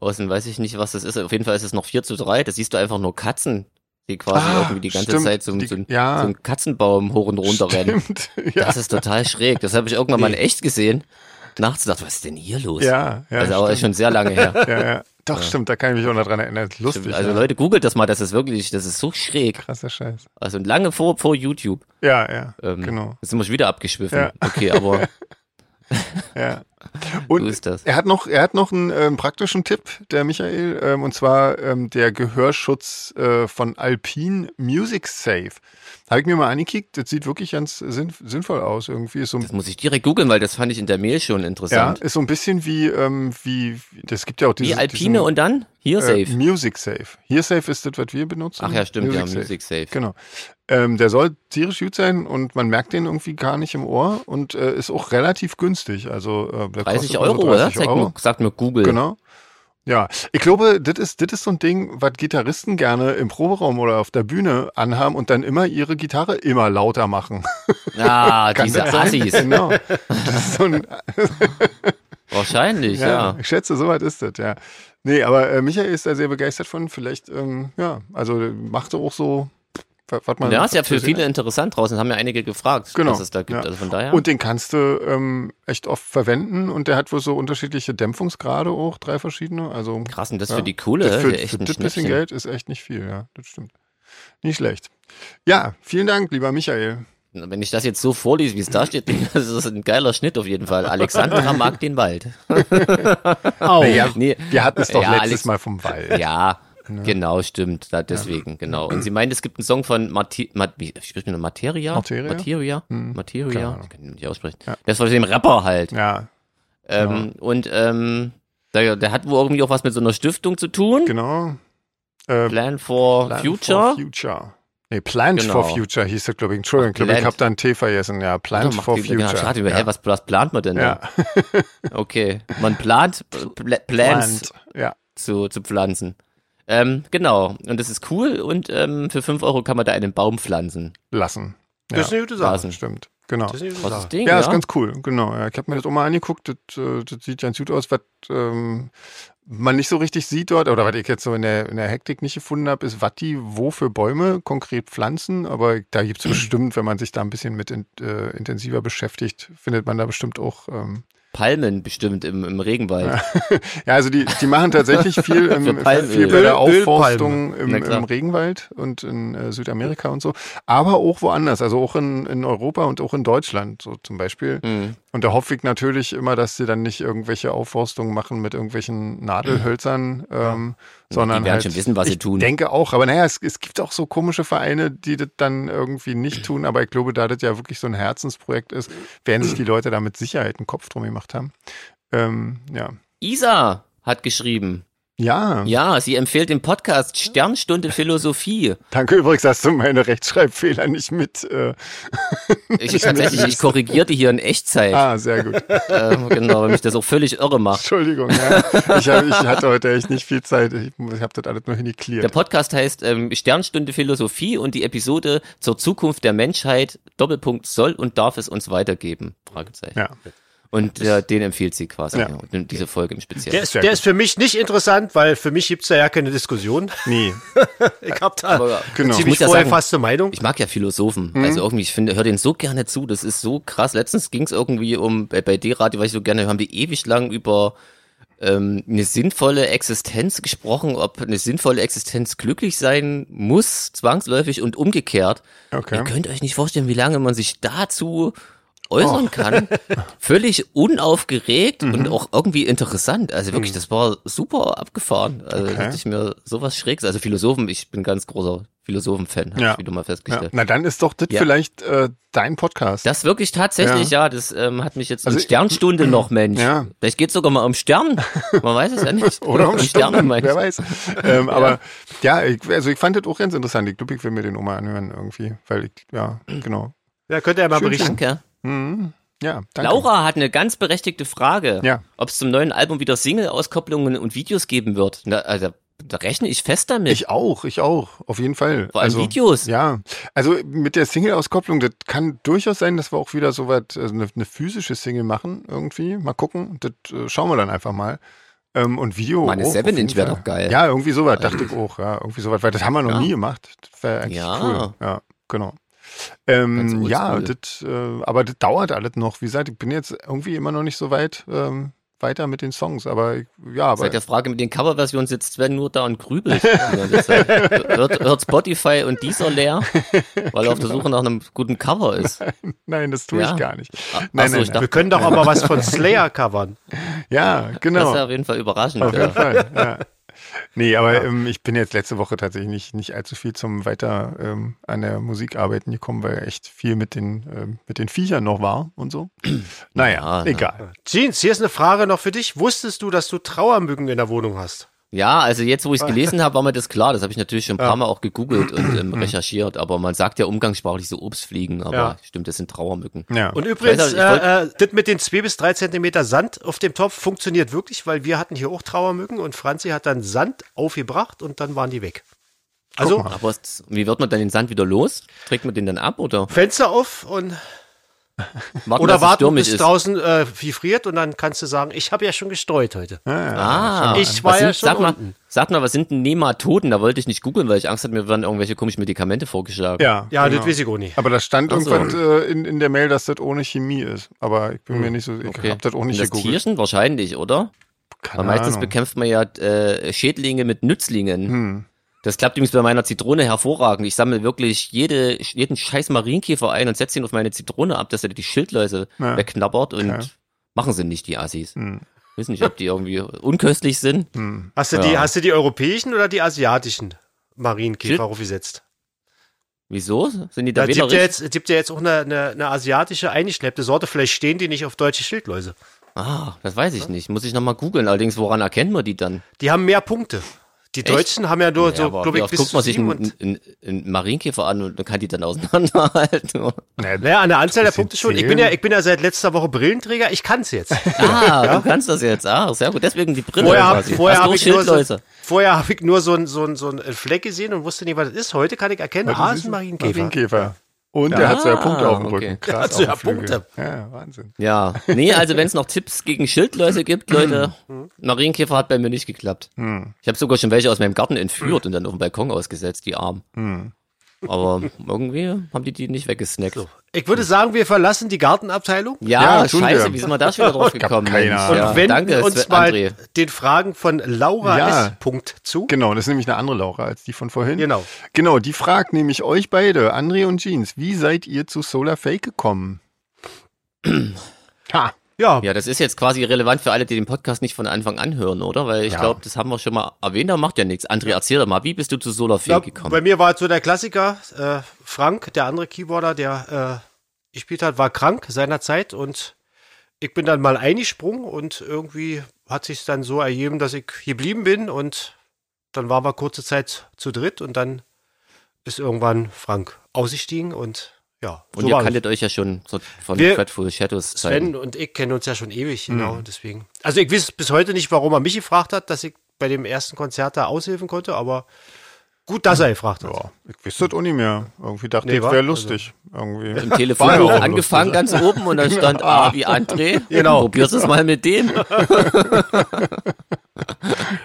Außen weiß ich nicht, was das ist. Auf jeden Fall ist es noch 4 zu 3. Da siehst du einfach nur Katzen, die quasi Ah, irgendwie die ganze stimmt. Zeit so, Die- so, ja. so einen Katzenbaum hoch und runter rennen. ja. Das ist total schräg. Das habe ich irgendwann mal in echt gesehen. Nachts dachte, was ist denn hier los? ja, ja, also aber stimmt. schon sehr lange her. ja, ja. Doch, stimmt, da kann ich mich auch noch dran erinnern. Lustig. also ja. Leute, googelt das mal, das ist wirklich, das ist so schräg. Krasser Scheiß. Also lange vor, vor YouTube. Ja, ja, Ähm, genau. Jetzt sind wir schon wieder abgeschwiffen. Ja. Okay, aber Ja. so Und ist das. er hat noch, er hat noch einen ähm, praktischen Tipp, der Michael, ähm, und zwar ähm, der Gehörschutz äh, von Alpine Music Safe. Habe ich mir mal angekickt, das sieht wirklich ganz sinn, sinnvoll aus. Irgendwie ist so Das muss ich direkt googeln, weil das fand ich in der Mail schon ja, interessant. ist so ein bisschen wie, ähm, wie, das gibt ja auch diese Wie Alpine und dann? Hier äh, safe. Music Safe. Here Safe ist das, was wir benutzen. Ach ja, stimmt, ja, Safe. Music Safe. Genau. Ähm, der soll tierisch gut sein und man merkt den irgendwie gar nicht im Ohr und äh, ist auch relativ günstig. Also äh, der 30 kostet nur Euro, so oder? 30 Sagt Euro. mir, sagt mir Google. Genau. Ja, ich glaube, das ist, das ist so ein Ding, was Gitarristen gerne im Proberaum oder auf der Bühne anhaben und dann immer ihre Gitarre immer lauter machen. Ah, Kann diese? Assis. Genau. So ein, Wahrscheinlich, ja, ja. ich schätze, soweit ist das, ja. Nee, aber äh, Michael ist da sehr begeistert von. Vielleicht, ähm, ja, also machte auch so, was was man. Ja, ist ja für viele interessant draußen. Haben ja einige gefragt, Genau, was es da gibt. ja. Also von daher. Und den kannst du ähm, echt oft verwenden und der hat wohl so unterschiedliche Dämpfungsgrade auch, drei verschiedene. Also krass, und das ja, für die Kohle, das für, der echt für ein das bisschen. Geld ist echt nicht viel, ja, das stimmt. Nicht schlecht. Ja, vielen Dank, lieber Michael. Wenn ich das jetzt so vorlese, wie es da steht, das ist ein geiler Schnitt auf jeden Fall. Alexandra mag den Wald. Au. Nee. wir hatten es doch Ja, letztes Alex- Mal vom Wald. Ja, genau, stimmt. Da, deswegen, genau. Und sie meint, es gibt einen Song von Mati Mat? Materia? Materia? Materia? Hm, Materia? Ich kann nicht aussprechen. Ja. Das von dem Rapper halt. Ja, Ähm, Und ähm, der, der hat wohl irgendwie auch was mit so einer Stiftung zu tun. genau. Äh, Plan for Plan Future. For Future. Nee, Plans Genau. for Future hieß das, glaube ich. Entschuldigung, ich glaube, ich Plant. habe da ein T vergessen. Ja, Plans Macht for die- Future. Ja, schade, hä, was, was plant man denn ja. da? Okay, man plant äh, Pla Plans Plant. Ja, zu, zu pflanzen. Ähm, genau, und das ist cool und ähm, für 5 Euro kann man da einen Baum pflanzen. lassen. Das ist Ja, eine gute Sache. Lassen. stimmt. Genau. Das ist eine gute. Ding, Ja, ja. ist ganz cool, genau. Ja, ich habe mir das auch mal angeguckt, das, äh, das sieht ganz gut aus, was ähm, man nicht so richtig sieht dort, oder was ich jetzt so in der, in der Hektik nicht gefunden habe, ist, was die wo für Bäume konkret pflanzen, aber da gibt's bestimmt, wenn man sich da ein bisschen mit in, äh, intensiver beschäftigt, findet man da bestimmt auch ähm, Palmen bestimmt im, im Regenwald. Ja, also die, die machen tatsächlich viel, im, viel bei der Aufforstung im, im Regenwald und in äh, Südamerika und so, aber auch woanders, also auch in, in Europa und auch in Deutschland, so zum Beispiel. Mhm. Und da hoffe ich natürlich immer, dass sie dann nicht irgendwelche Aufforstungen machen mit irgendwelchen Nadelhölzern, ähm, sondern Die werden halt, schon wissen, was sie ich tun. denke auch, aber naja, es, es gibt auch so komische Vereine, die das dann irgendwie nicht tun, aber ich glaube, da das ja wirklich so ein Herzensprojekt ist, werden sich die Leute da mit Sicherheit einen Kopf drum gemacht haben. Ähm, ja. Isa hat geschrieben. Ja. Ja, sie empfiehlt den Podcast Sternstunde Philosophie. Danke übrigens, dass du meine Rechtschreibfehler nicht mit. Äh, Ich tatsächlich, ich korrigierte hier in Echtzeit. ah, sehr gut. Ähm, genau, weil mich das auch völlig irre macht. Entschuldigung. Ja. Ich, hab, ich hatte heute echt nicht viel Zeit. Ich, ich habe das alles nur Der hingeklärt. Podcast heißt ähm, Sternstunde Philosophie und die Episode zur Zukunft der Menschheit, Doppelpunkt, soll und darf es uns weitergeben? Fragezeichen. Ja. Und äh, den empfiehlt sie quasi. Ja. Ja. Und diese Folge im Speziellen. Der ist, der ist für mich nicht interessant, weil für mich gibt's da ja keine Diskussion. Nee. Ich habe da Aber, genau. ziemlich muss ja vorgefasste Meinung. Ich mag ja Philosophen. Mhm. Also irgendwie, ich finde, hör denen so gerne zu. Das ist so krass. Letztens ging es irgendwie um, bei, bei D-Radio, weil ich so gerne, haben die ewig lang über ähm, eine sinnvolle Existenz gesprochen, ob eine sinnvolle Existenz glücklich sein muss, zwangsläufig und umgekehrt. Okay. Ihr könnt euch nicht vorstellen, wie lange man sich dazu äußern Oh. kann. Völlig unaufgeregt Mhm. und auch irgendwie interessant. Also wirklich, das war super abgefahren. Also Okay. dachte ich mir sowas Schräges. Also Philosophen, ich bin ganz großer Philosophen-Fan, habe Ja. ich wieder mal Ja. festgestellt. Na, dann ist doch das Ja. vielleicht äh, dein Podcast. Das wirklich tatsächlich, ja, das ähm, hat mich jetzt Also um Sternstunde noch, Mensch. Ja. Vielleicht geht's sogar mal um Stern. Man weiß es ja nicht. Oder um Sterne, meinst wer weiß. ähm, aber ja, ich, also ich fand das auch ganz interessant. Ich glaube, ich will mir den mal anhören irgendwie, weil ich, ja, genau. Ja, könnt ihr ja mal Schön, berichten. Danke. Mhm. Ja, danke. Laura hat eine ganz berechtigte Frage. Ja. Ob es zum neuen Album wieder Single-Auskopplungen und Videos geben wird. Na, also, da rechne ich fest damit. Ich auch, ich auch, auf jeden Fall. Vor allem also, Videos. Ja, also mit der Single-Auskopplung, das kann durchaus sein, dass wir auch wieder so weit, also eine, eine physische Single machen irgendwie. Mal gucken, das äh, schauen wir dann einfach mal. Ähm, und Video. Meine auch, auf 7 jeden Inch wär Fall. doch geil. Ja, irgendwie sowas, dachte ich auch. Ja, irgendwie sowas, weil das haben wir noch Ja. nie gemacht. Das wäre eigentlich Ja. cool. Ja, genau. Ähm, ja, das, äh, aber das dauert alles noch. Wie gesagt, ich bin jetzt irgendwie immer noch nicht so weit ähm, weiter mit den Songs, aber ich, ja, aber Seit der Frage mit den Coverversionen sitzt Sven nur da und grübelt. Zeit. hört, hört Spotify und dieser leer, weil er auf der Suche nach einem guten Cover ist. nein, das tue Ja. ich gar nicht. Ah, Nein, nein, ich nein. dachte, Wir können doch aber was von Slayer covern. Ja, das genau. ist ja auf jeden Fall überraschend. Auf jeden Ja. Fall, ja. Nee, aber ähm, ich bin jetzt letzte Woche tatsächlich nicht, nicht allzu viel zum weiter ähm, an der Musik arbeiten gekommen, weil echt viel mit den, ähm, mit den Viechern noch war und so. Naja, Ja, egal. Jeans, hier ist eine Frage noch für dich. Wusstest du, dass du Trauermücken in der Wohnung hast? Ja, also jetzt, wo ich es gelesen habe, war mir das klar. Das habe ich natürlich schon ein paar Ja. Mal auch gegoogelt und ähm, recherchiert. Aber man sagt ja umgangssprachlich so Obstfliegen. Aber Ja. stimmt, das sind Trauermücken. Ja. Und übrigens, äh, äh, das mit den zwei bis drei Zentimeter Sand auf dem Topf funktioniert wirklich, weil wir hatten hier auch Trauermücken und Franzi hat dann Sand aufgebracht und dann waren die weg. Also. Aber wie wird man dann den Sand wieder los? Trägt man den dann ab oder Fenster auf und warten, oder warten, bis ist? draußen äh, friert und dann kannst du sagen, ich habe ja schon gestreut heute. Ah, Ich war was ja sind, schon sag mal, unten. sag mal, was sind denn Nematoden? Da wollte ich nicht googeln, weil ich Angst hatte, mir werden irgendwelche komischen Medikamente vorgeschlagen. Ja, Ja, genau. das weiß ich auch nicht. Aber da stand so. irgendwas äh, in, in der Mail, dass das ohne Chemie ist. Aber ich bin mir nicht so, ich Okay. hab das auch nicht Und das gegoogelt. Tierchen wahrscheinlich, oder? Keine Weil meistens Ahnung. bekämpft man ja äh, Schädlinge mit Nützlingen. Hm. Das klappt übrigens bei meiner Zitrone hervorragend. Ich sammle wirklich jede, jeden scheiß Marienkäfer ein und setze ihn auf meine Zitrone ab, dass er die Schildläuse Ja. wegknabbert und Okay. machen sie nicht, die Assis. Hm. Wissen nicht, ob die irgendwie unköstlich sind. Hm. Hast du, die, Ja. hast du die europäischen oder die asiatischen Marienkäfer Schild- aufgesetzt? Wieso? Sind die da Da gibt ja jetzt, gibt ja jetzt auch eine, eine, eine asiatische eingeschleppte Sorte. Vielleicht stehen die nicht auf deutsche Schildläuse. Ah, das weiß ich nicht. Muss ich nochmal googeln. Allerdings, woran erkennt man die dann? Die haben mehr Punkte. Die Deutschen haben ja nur Ja, so, glaube ich, bis guckt man sich einen, und, einen, einen Marienkäfer an und kann die dann auseinanderhalten? Naja, naja, an der Anzahl der Punkte schon. Ich bin ja, ich bin ja seit letzter Woche Brillenträger. Ich kann's jetzt. ah, du kannst das jetzt. Ah, sehr gut. Deswegen die Brille. Vorher habe quasi. vorher Hast du hab ich, nur so, vorher hab ich nur so ein, so, ein, so ein Fleck gesehen und wusste nicht, was das ist. Heute kann ich erkennen, ah, es ist ein Marienkäfer. Marienkäfer. Und er hat so ja Ah, Punkte auf dem okay. Rücken. Krass, hat so ja auf dem Flügel. Punkte. Ja, Wahnsinn. Ja, nee, also wenn es noch Tipps gegen Schildläuse gibt, Leute, Marienkäfer hat bei mir nicht geklappt. Hm. Ich habe sogar schon welche aus meinem Garten entführt und dann auf dem Balkon ausgesetzt, die Armen. Aber irgendwie haben die die nicht weggesnackt. Ich würde sagen, wir verlassen die Gartenabteilung Ja, Ja, scheiße, wir. wie sind wir da schon wieder drauf gekommen? keine Mensch? Ahnung. Ja, und wenden danke, uns mal André. den Fragen von Laura Ja. S. Punkt zu. Genau, das ist nämlich eine andere Laura als die von vorhin. Genau. Genau, die fragt nämlich euch beide, André und Jeans, wie seid ihr zu Solar Fake gekommen? ha, Ja, Ja, das ist jetzt quasi relevant für alle, die den Podcast nicht von Anfang an hören, oder? Weil ich Ja. glaube, das haben wir schon mal erwähnt, aber macht ja nichts. André, erzähl doch mal, wie bist du zu Solar Ja, Fake gekommen? bei mir war so der Klassiker, äh, Frank, der andere Keyboarder, der äh, gespielt hat, war krank seinerzeit und ich bin dann mal eingesprungen und irgendwie hat sich dann so ergeben, dass ich geblieben bin und dann waren wir kurze Zeit zu dritt und dann ist irgendwann Frank ausgestiegen und ja, Und so ihr kanntet euch ja schon so von Wir- Dreadful Shadows Zeiten. Sven und ich kennen uns ja schon ewig, genau, deswegen. Also ich weiß bis heute nicht, warum er mich gefragt hat, dass ich bei dem ersten Konzert da aushelfen konnte, aber gut, dass er gefragt hat. ja, ich wüsste das auch nicht mehr. Irgendwie dachte Nee, ich, wäre lustig. Irgendwie. Im Telefon War ja auch angefangen lustig. ganz oben und dann stand A wie André. Genau. Probier's es mal mit dem.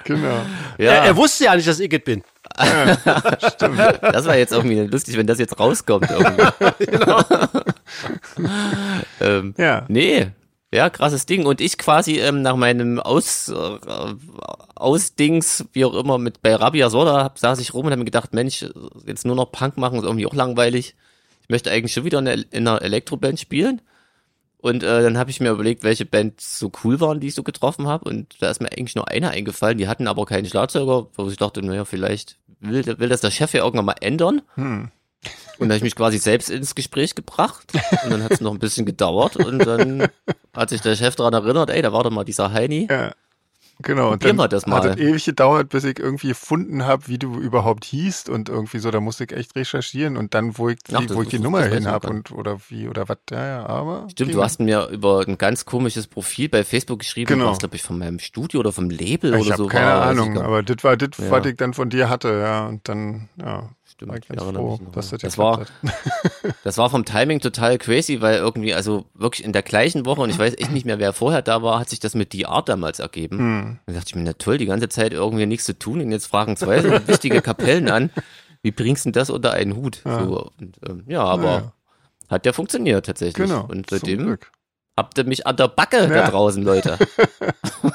Genau. Er, Ja, er wusste ja nicht, dass ich es bin. Das war jetzt irgendwie lustig, wenn das jetzt rauskommt. Genau. ähm, Ja. Nee. Ja, krasses Ding. Und ich quasi ähm, nach meinem Aus, äh, Ausdings, wie auch immer, mit bei Rabia Soda hab- saß ich rum und habe mir gedacht, Mensch, jetzt nur noch Punk machen ist irgendwie auch langweilig. Ich möchte eigentlich schon wieder in einer Elektroband spielen. Und äh, dann habe ich mir überlegt, welche Bands so cool waren, die ich so getroffen habe. Und da ist mir eigentlich nur eine eingefallen. Die hatten aber keinen Schlagzeuger, wo ich dachte, naja, vielleicht will, will das der Chef ja irgendwann mal ändern. Hm. Und da habe ich mich quasi selbst ins Gespräch gebracht. Und dann hat es noch ein bisschen gedauert. Und dann hat sich der Chef daran erinnert, ey, da war doch mal dieser Heini. Ja. Genau, und dann wir das mal. hat es ewig gedauert, bis ich irgendwie gefunden habe, wie du überhaupt hießt und irgendwie so, da musste ich echt recherchieren und dann, wo ich die, Ach, das- wo ich die das- Nummer das hin habe und oder wie oder was, ja, ja, aber. Stimmt, du hast mir über ein ganz komisches Profil bei Facebook geschrieben, Genau. was glaube ich von meinem Studio oder vom Label Ich oder so keine war. Ahnung, aber das war das, Ja. was ich dann von dir hatte, ja, und dann, ja, Stimmt, war ich ganz froh, dass das, Das war- Das war vom Timing total crazy, weil irgendwie, also wirklich in der gleichen Woche, und ich weiß echt nicht mehr, wer vorher da war, hat sich das mit The Art damals ergeben. Hm. Da dachte ich mir, na toll, die ganze Zeit irgendwie nichts zu tun und jetzt fragen zwei so wichtige Kapellen an. Wie bringst du denn das unter einen Hut? Ja. So, und, ähm, ja, aber Naja. hat der funktioniert tatsächlich. Genau. Und zum seitdem Glück. Habt ihr mich an der Backe da Ja. draußen, Leute.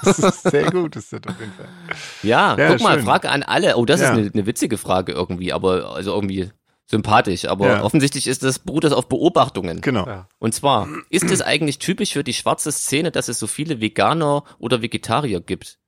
Das ist sehr gut, ist das auf jeden Fall. Ja, Ja, guck mal, schön. Frage an alle. Oh, das Ja. ist eine, eine witzige Frage irgendwie, aber also irgendwie sympathisch. Aber Ja. offensichtlich ist das, beruht das auf Beobachtungen. Genau. Ja. Und zwar, ist es eigentlich typisch für die schwarze Szene, dass es so viele Veganer oder Vegetarier gibt?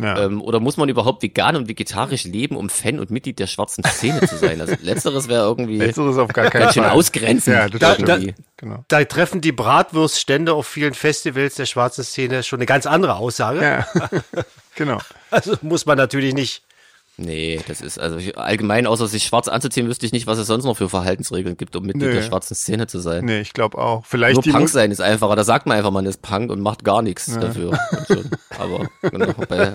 Ja. Ähm, oder muss man überhaupt vegan und vegetarisch leben, um Fan und Mitglied der schwarzen Szene zu sein? Also letzteres wäre irgendwie Letzteres auf gar keinen ganz schön Fall. ausgrenzend. Ja, das Da- stimmt. Genau. Da treffen die Bratwurststände auf vielen Festivals der schwarzen Szene schon eine ganz andere Aussage. Ja, genau. Also muss man natürlich nicht. Nee, das ist also ich- allgemein, außer sich schwarz anzuziehen, wüsste ich nicht, was es sonst noch für Verhaltensregeln gibt, um Mitglied Nö. der schwarzen Szene zu sein. Nee, ich glaube auch. Vielleicht Nur Punk sein ist einfacher. Da sagt man einfach, man ist Punk und macht gar nichts dafür. Und schon. Aber genau, bei,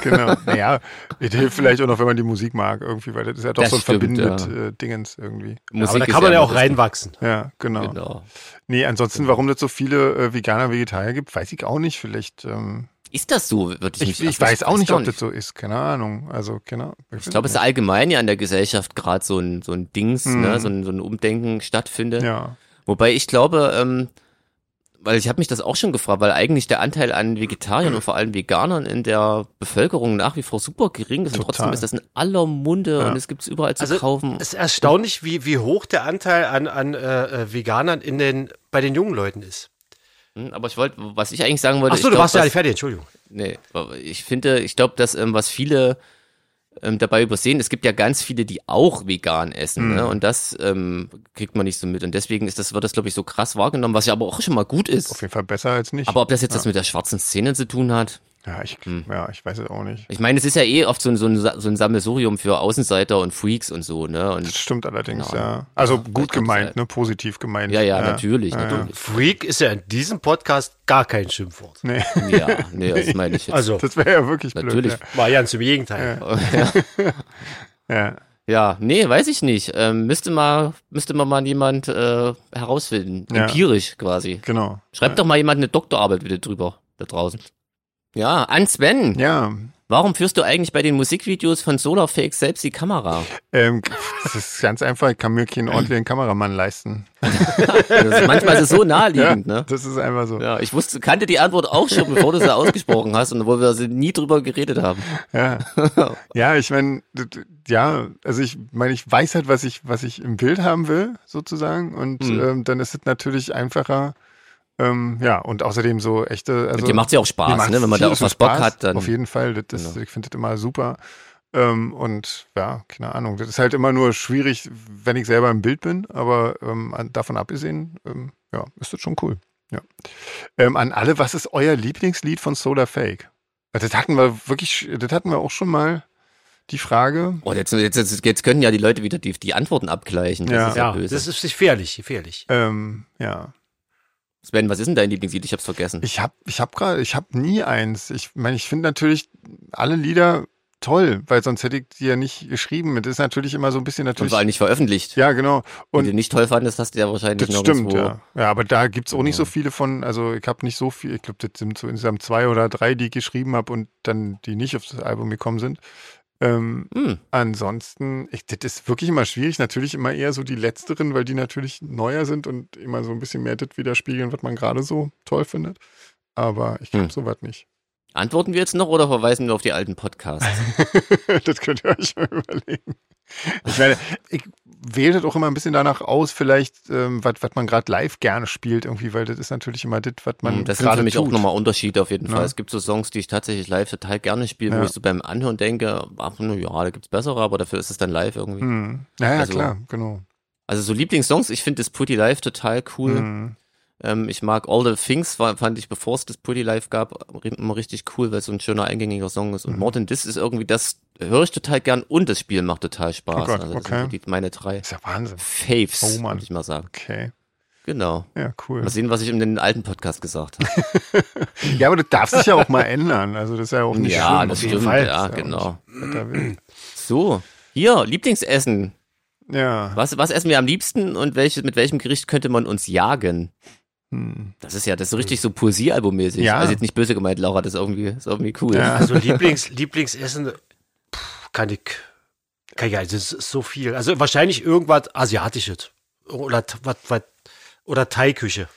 genau. Naja, es hilft vielleicht auch noch, wenn man die Musik mag, irgendwie, weil das ist ja doch Das so ein stimmt, verbindendes ja. äh, Dingens irgendwie. Musik Aber da kann man ja auch reinwachsen. Ja, genau. Genau. Nee, ansonsten, warum das so viele äh, Veganer, Vegetarier gibt, weiß ich auch nicht. Vielleicht, ähm, Ist das so? Würde ich, ich, mich- ich weiß auch nicht, ob das so ist. Keine Ahnung. Also, genau. Ich glaube, es ist allgemein ja in der Gesellschaft gerade so ein, so ein Dings, Mhm. ne, so ein, so ein Umdenken stattfindet. Ja, Wobei ich glaube, ähm, weil ich habe mich das auch schon gefragt, weil eigentlich der Anteil an Vegetariern und vor allem Veganern in der Bevölkerung nach wie vor super gering ist und Total. trotzdem ist das in aller Munde Ja. und es gibt's überall zu Also, kaufen. Es ist erstaunlich, wie, wie hoch der Anteil an, an äh, äh, Veganern in den, bei den jungen Leuten ist. Hm, Aber ich wollte, was ich eigentlich sagen wollte, Achso, du glaub, warst ja nicht fertig, Entschuldigung. Nee, ich finde, ich glaube, dass ähm, was viele ähm, dabei übersehen, es gibt ja ganz viele, die auch vegan essen, Mhm. ne? Und das ähm, kriegt man nicht so mit. Und deswegen ist das, wird das, glaube ich, so krass wahrgenommen, was ja aber auch schon mal gut auf ist. jeden Fall besser als nicht. Aber ob das jetzt das mit der schwarzen Szene zu tun hat, ja, ich, Hm. ja, ich weiß es auch nicht. ich meine, es ist ja eh oft so ein, so ein, so ein Sammelsurium für Außenseiter und Freaks und so, ne? Das Und stimmt allerdings, Genau. ja. Also Ja, gut gemeint, kommt's ne? Positiv gemeint. ja, ja, natürlich, Ja, ja. natürlich. Freak ist ja in diesem Podcast gar kein Schimpfwort. Nee, Ja, nee, das meine ich jetzt. Also, das wäre ja wirklich blöd. Natürlich. war ja zum Gegenteil. Ja. Ja. Ja, nee, weiß ich nicht. Ähm, müsste mal, müsste mal mal jemand äh, herausfinden. Ja. Empirisch quasi. Genau. Schreibt doch mal jemand eine Doktorarbeit bitte drüber, da draußen. Ja, an Sven. Ja, Warum führst du eigentlich bei den Musikvideos von Solarfake selbst die Kamera? ähm, das ist ganz einfach. Ich kann mir keinen ordentlichen Kameramann leisten. Das ist manchmal ist es so naheliegend, ne? Das ist einfach so. Ja, ich wusste, kannte die Antwort auch schon, bevor du sie ausgesprochen hast und wo wir sie nie drüber geredet haben. Ja, ja ich meine, ja, also ich meine, ich weiß halt, was ich, was ich im Bild haben will, sozusagen. Und Mhm. ähm, dann ist es natürlich einfacher. Ähm, ja, und außerdem so echte. Also, Und dir macht's ja auch Spaß, ne? Wenn man da auf was Bock Spaß, hat, dann. Auf jeden Fall, das ist, Genau. ich finde das immer super. Ähm, und ja, keine Ahnung. Das ist halt immer nur schwierig, wenn ich selber im Bild bin, aber ähm, davon abgesehen, ähm, ja, ist das schon cool. Ja. Ähm, an alle, was ist euer Lieblingslied von Solar Fake? Das hatten wir wirklich, das hatten wir auch schon mal die Frage. Oh, jetzt, jetzt, jetzt, jetzt können ja die Leute wieder die, die Antworten abgleichen. Das Ja. ist ja, Ja, böse. das ist gefährlich, gefährlich. Ähm, ja. Sven, was ist denn dein Lieblingslied? Ich hab's vergessen. Ich habe ich hab gerade, ich habe nie eins. Ich meine, ich finde natürlich alle Lieder toll, weil sonst hätte ich die ja nicht geschrieben. Das ist natürlich immer so ein bisschen und natürlich. vor allem nicht veröffentlicht. Ja, genau. Wenn Und du nicht toll fandest, hast du ja wahrscheinlich das noch stimmt, ja. Ja, aber da gibt's auch nicht so viele von, also ich habe nicht so viel, ich glaube, das sind so insgesamt zwei oder drei, die ich geschrieben habe und dann die nicht auf das Album gekommen sind. Ähm, Hm. ansonsten, ich, das ist wirklich immer schwierig. Natürlich immer eher so die letzteren, weil die natürlich neuer sind und immer so ein bisschen mehr das widerspiegeln, was man gerade so toll findet. Aber ich glaube Hm. sowas nicht. Antworten wir jetzt noch oder verweisen wir auf die alten Podcasts? das könnt ihr euch mal überlegen. Ich meine, ich wähle doch immer ein bisschen danach aus, vielleicht, ähm, was man gerade live gerne spielt, irgendwie, weil das ist natürlich immer das, was man Hm, Das sind für mich tut. auch nochmal Unterschiede auf jeden Fall. Ja. Es gibt so Songs, die ich tatsächlich live total gerne spiele, Ja. wo ich so beim Anhören denke, ach, na ja, da gibt's bessere, aber dafür ist es dann live irgendwie. Hm. Ja, ja, Also- klar, genau. Also so Lieblingssongs, ich finde das Pretty Live total cool. Hm. Ähm, ich mag All the Things, war, fand ich, bevor es das Pretty Live gab, immer richtig cool, weil es so ein schöner, eingängiger Song ist. Und Mhm. More Than This ist irgendwie, das höre ich total gern und das Spiel macht total Spaß. Oh Gott, also das okay. sind meine drei Ist ja Wahnsinn. Faves, Oh würde ich mal sagen. Okay. Genau. Ja, cool. Mal sehen, was ich in den alten Podcast gesagt habe. Ja, aber das darf sich ja auch mal ändern. Also das ist ja auch nicht ja, schlimm. das auf jeden stimmt, Fall. ja, genau. So, hier, Lieblingsessen. Ja. Was, was essen wir am liebsten und welche, mit welchem Gericht könnte man uns jagen? Hm. Das ist ja, das ist so richtig so Poesiealbummäßig. Ja. Also jetzt nicht böse gemeint, Laura, das ist irgendwie, ist irgendwie cool. Ja. Also Lieblings, Lieblingsessen, pff, kann ich, kann ich, also es ist so viel. Also wahrscheinlich irgendwas Asiatisches. Oder, was, was, oder Thai-Küche.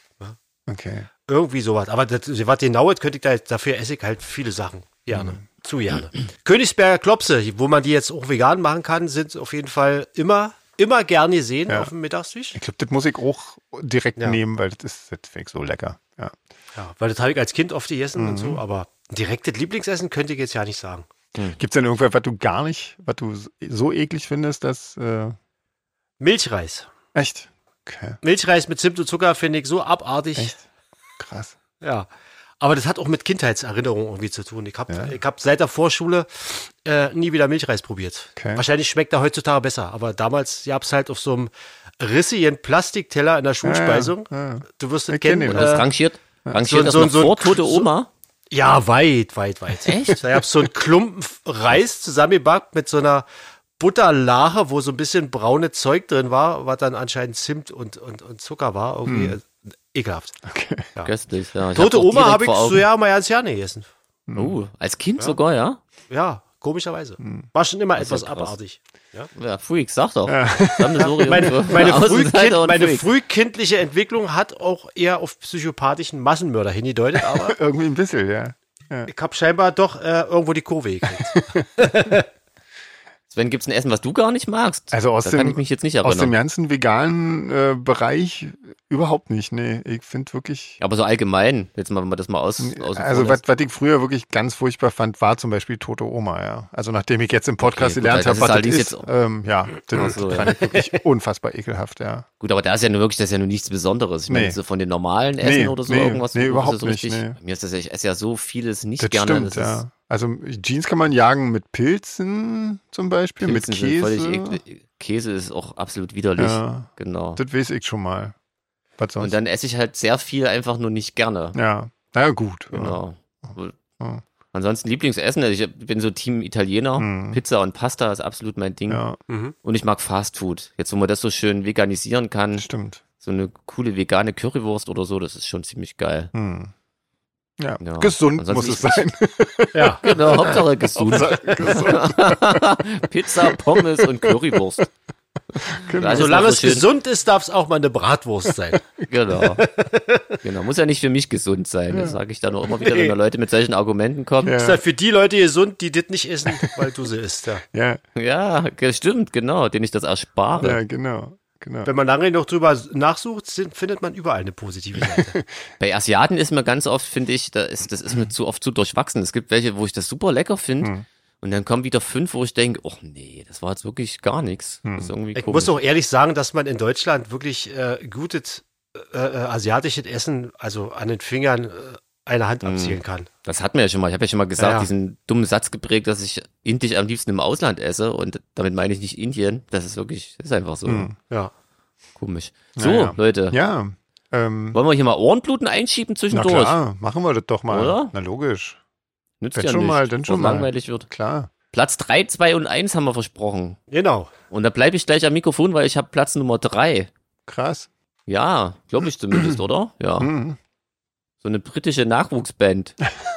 Okay. Irgendwie sowas. Aber das, was genaues könnte ich da, dafür esse ich halt viele Sachen. Gerne. Mhm. Zu gerne. Königsberger Klopse, wo man die jetzt auch vegan machen kann, sind auf jeden Fall immer, immer gern gesehen Ja. auf dem Mittagstisch. Ich glaube, das muss ich auch direkt Ja. nehmen, weil das ist, das ich so lecker. Ja. Ja, weil das habe ich als Kind oft gegessen und Mhm. so, aber direktes Lieblingsessen könnte ich jetzt ja nicht sagen. Gibt es denn irgendwas, was du gar nicht, was du so eklig findest, dass, äh, Milchreis. echt? Okay. Milchreis mit Zimt und Zucker finde ich so abartig. Echt? Krass. Ja. Aber das hat auch mit Kindheitserinnerungen irgendwie zu tun. Ich habe Ja. ich hab seit der Vorschule äh, nie wieder Milchreis probiert. Okay. Wahrscheinlich schmeckt er heutzutage besser. Aber damals gab es halt auf so einem rissigen Plastikteller in der Schulspeisung. Ja, ja. Du wirst es kenn kennen. den. Das Äh, rangiert, rangiert So- das so- noch so- vor tote so- Oma? ja, weit, weit, weit. Echt? Da gab es so einen Klumpen Reis zusammengebackt mit so einer Butterlache, wo so ein bisschen braune Zeug drin war, was dann anscheinend Zimt und, und, und Zucker war. Irgendwie Hm. Ekelhaft. Okay. Ja. Köstlich, ja. Ich Tote Oma habe ich so ja mal ganz gerne gegessen. Oh, als Kind sogar, ja? Ja, komischerweise. Hm. War schon immer ja etwas abartig. Ja, Freak, sag doch. Sammelsurium Meine, meine, frühkind, meine frühkindliche Entwicklung hat auch eher auf psychopathischen Massenmörder hingedeutet, aber Irgendwie ein bisschen, ja. ich habe scheinbar doch äh, irgendwo die Kurve gekriegt. Sven, gibt's ein Essen, was du gar nicht magst? Also aus da dem- kann ich mich jetzt nicht Aus dem ganzen veganen äh, Bereich überhaupt nicht. Nee, ich finde wirklich. Aber so allgemein, jetzt mal, wenn man das mal aus, aus Also was, was ich früher wirklich ganz furchtbar fand, war zum Beispiel Tote Oma, ja. Also nachdem ich jetzt im Podcast Okay, gut, gelernt das habe, ist was das allerdings ist, jetzt- ähm, ja, das so, fand ich wirklich unfassbar ekelhaft, ja. Gut, aber da ist ja nur wirklich, das ist ja nur nichts Besonderes. Ich meine, Nee. so von den normalen Essen Nee, oder so nee, irgendwas. nee, überhaupt ist so nicht, richtig- Mir ist das ja, ich esse ja so vieles nicht Das gerne. stimmt, das ist, ja. Also Jeans kann man jagen mit Pilzen zum Beispiel, Pilzen mit sind Käse. Käse ist auch absolut widerlich. Ja. Genau. Das weiß ich schon mal. Was sonst? Und dann esse ich halt sehr viel einfach nur nicht gerne. ja, naja, gut. ja. Genau. Ja. Ansonsten Lieblingsessen, also ich bin so Team Italiener. Mhm. Pizza und Pasta ist absolut mein Ding. Ja, Mhm. Und ich mag Fast Food. Jetzt, wo man das so schön veganisieren kann, stimmt. so eine coole vegane Currywurst oder so, das ist schon ziemlich geil. Hm. Ja. Ja. gesund Ansonsten muss es sein. Ja. Genau, Hauptsache gesund. Hauptsache gesund. Pizza, Pommes und Currywurst. Genau. Also- Solange es gesund ist, darf es auch mal eine Bratwurst sein. Genau. genau. Muss ja nicht für mich gesund sein. Das sage ich dann auch immer wieder, wenn da Leute mit solchen Argumenten kommen. Ja. Ist halt für die Leute gesund, die das nicht essen, weil du sie isst. Ja. ja, Ja, stimmt, genau, den ich das erspare. ja, genau. Genau. Wenn man lange noch drüber nachsucht, sind, findet man überall eine positive Seite. Bei Asiaten ist mir ganz oft, finde ich, da ist, das ist mir zu oft zu durchwachsen. Es gibt welche, wo ich das super lecker finde. Hm. Und dann kommen wieder fünf, wo ich denke, oh nee, das war jetzt wirklich gar nichts. Hm. Das ist irgendwie Ich komisch. muss auch ehrlich sagen, dass man in Deutschland wirklich äh, gutes äh, äh, asiatisches Essen, also an den Fingern äh, eine Hand abzielen kann. Das hatten wir ja schon mal. Ich habe ja schon mal gesagt, Ja, ja. diesen dummen Satz geprägt, dass ich indisch am liebsten im Ausland esse. Und damit meine ich nicht Indien. Das ist wirklich, das ist einfach so Hm. Ja. komisch. So, Naja. Leute. Ja, ähm, Wollen wir hier mal Ohrenbluten einschieben na zwischendurch? klar, machen wir das doch mal. Oder? Na logisch, Nützt Dann ja schon nicht, mal, dann schon mal. langweilig wird. klar. Platz 3, 2 und 1 haben wir versprochen. Genau. Und da bleibe ich gleich am Mikrofon, weil ich habe Platz Nummer 3. Krass. Ja, glaube ich zumindest, oder? Ja. So eine britische Nachwuchsband.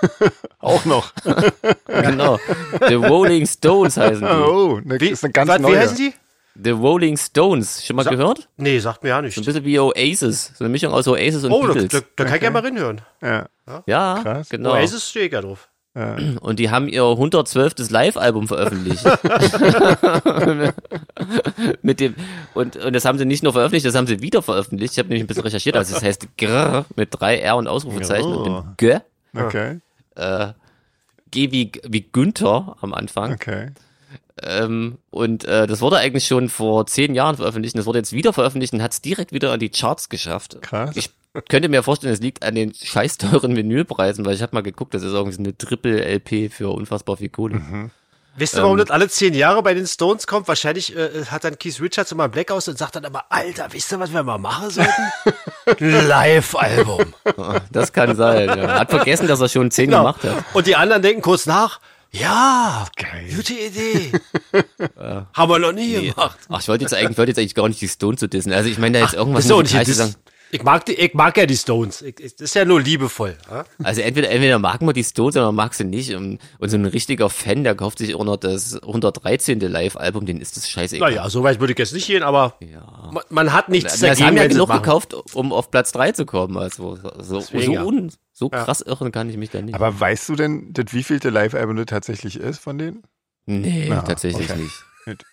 Auch noch. genau. The Rolling Stones heißen die. Oh, ne, Wie, ist eine ganz was, neue. wie heißen die? The Rolling Stones. Schon mal Sa- gehört? Nee, sagt mir ja So ein nicht. bisschen wie Oasis. So eine Mischung aus Oasis und Oh, da, Beatles. da, da kann ich ja mal reinhören. Ja. ja, Krass. genau. Oasis stehe ich ja drauf. Und die haben ihr 112. Live-Album veröffentlicht. mit dem, und, und das haben sie nicht nur veröffentlicht, das haben sie wieder veröffentlicht. Ich habe nämlich ein bisschen recherchiert. Also es heißt Grr mit drei R und Ausrufezeichen Oh. und dem G. Okay, Äh, G wie, wie Günther am Anfang. okay. Ähm, und äh, das wurde eigentlich schon vor zehn Jahren veröffentlicht. Und das wurde jetzt wieder veröffentlicht und hat es direkt wieder an die Charts geschafft. Krass. Ich könnte mir vorstellen, es liegt an den scheiß teuren Vinylpreisen, weil ich habe mal geguckt, das ist irgendwie so eine Triple-LP für unfassbar viel Kohle. Mhm. Wisst ihr, warum das alle zehn Jahre bei den Stones kommt? Wahrscheinlich äh, hat dann Keith Richards immer einen Black aus und sagt dann immer, Alter, wisst ihr, was wir mal machen sollten? Live-Album. Das kann sein. Ja. Hat vergessen, dass er schon zehn Genau. gemacht hat. Und die anderen denken kurz nach, ja, Geil. gute Idee. Haben wir noch nie gemacht. Ach, ich wollte jetzt eigentlich, wollte jetzt eigentlich gar nicht die Stones zu dissen. Also ich meine da jetzt irgendwas so, und mit hier, Scheiße das, sagen. Ich, mag die, ich mag ja die Stones. Ich, ich, das ist ja nur liebevoll. Ja? Also entweder, entweder mag man die Stones oder man mag sie nicht. Und, und so ein richtiger Fan, der kauft sich auch noch das 113. Live-Album, den ist das scheißegal. Naja, so weit würde ich jetzt nicht gehen, aber Ja. man, man hat nichts Das dagegen, haben ja genug gekauft, um auf Platz 3 zu kommen. Also so, Deswegen, so, ja. un, so krass irren kann ich mich da nicht. Aber weißt du denn, das wievielte Live-Album das tatsächlich ist von denen? nee, Ja, tatsächlich okay. nicht.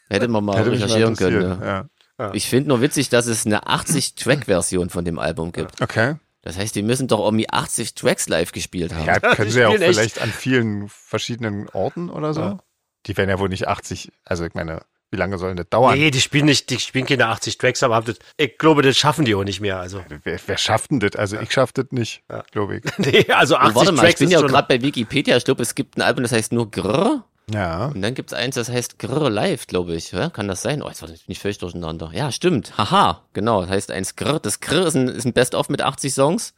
Hätte man mal Hätte recherchieren können. Ja. Ja. Ich finde nur witzig, dass es eine 80-Track-Version von dem Album gibt. Okay. Das heißt, die müssen doch irgendwie 80 Tracks live gespielt haben. Ja, können die sie ja auch echt. vielleicht an vielen verschiedenen Orten oder so. Ja. Die werden ja wohl nicht 80, also ich meine, wie lange soll denn das dauern? Nee, die spielen nicht, die spielen keine 80 Tracks, aber das, ich glaube, das schaffen die auch nicht mehr. Also, Wer, wer schafft denn das? Also ich schaff das nicht, glaube ich. nee, also 80 Und warte mal, Tracks ich bin ja gerade bei Wikipedia. Ich glaube, es gibt ein Album, das heißt nur Grrr. Ja. Und dann gibt's eins, das heißt Grrr Live, glaube ich. Ja, kann das sein? Oh, jetzt war ich nicht völlig durcheinander. Ja, stimmt. Haha, genau. Das heißt eins Grrr. Das Grrr ist ein, ist ein Best-of mit 80 Songs.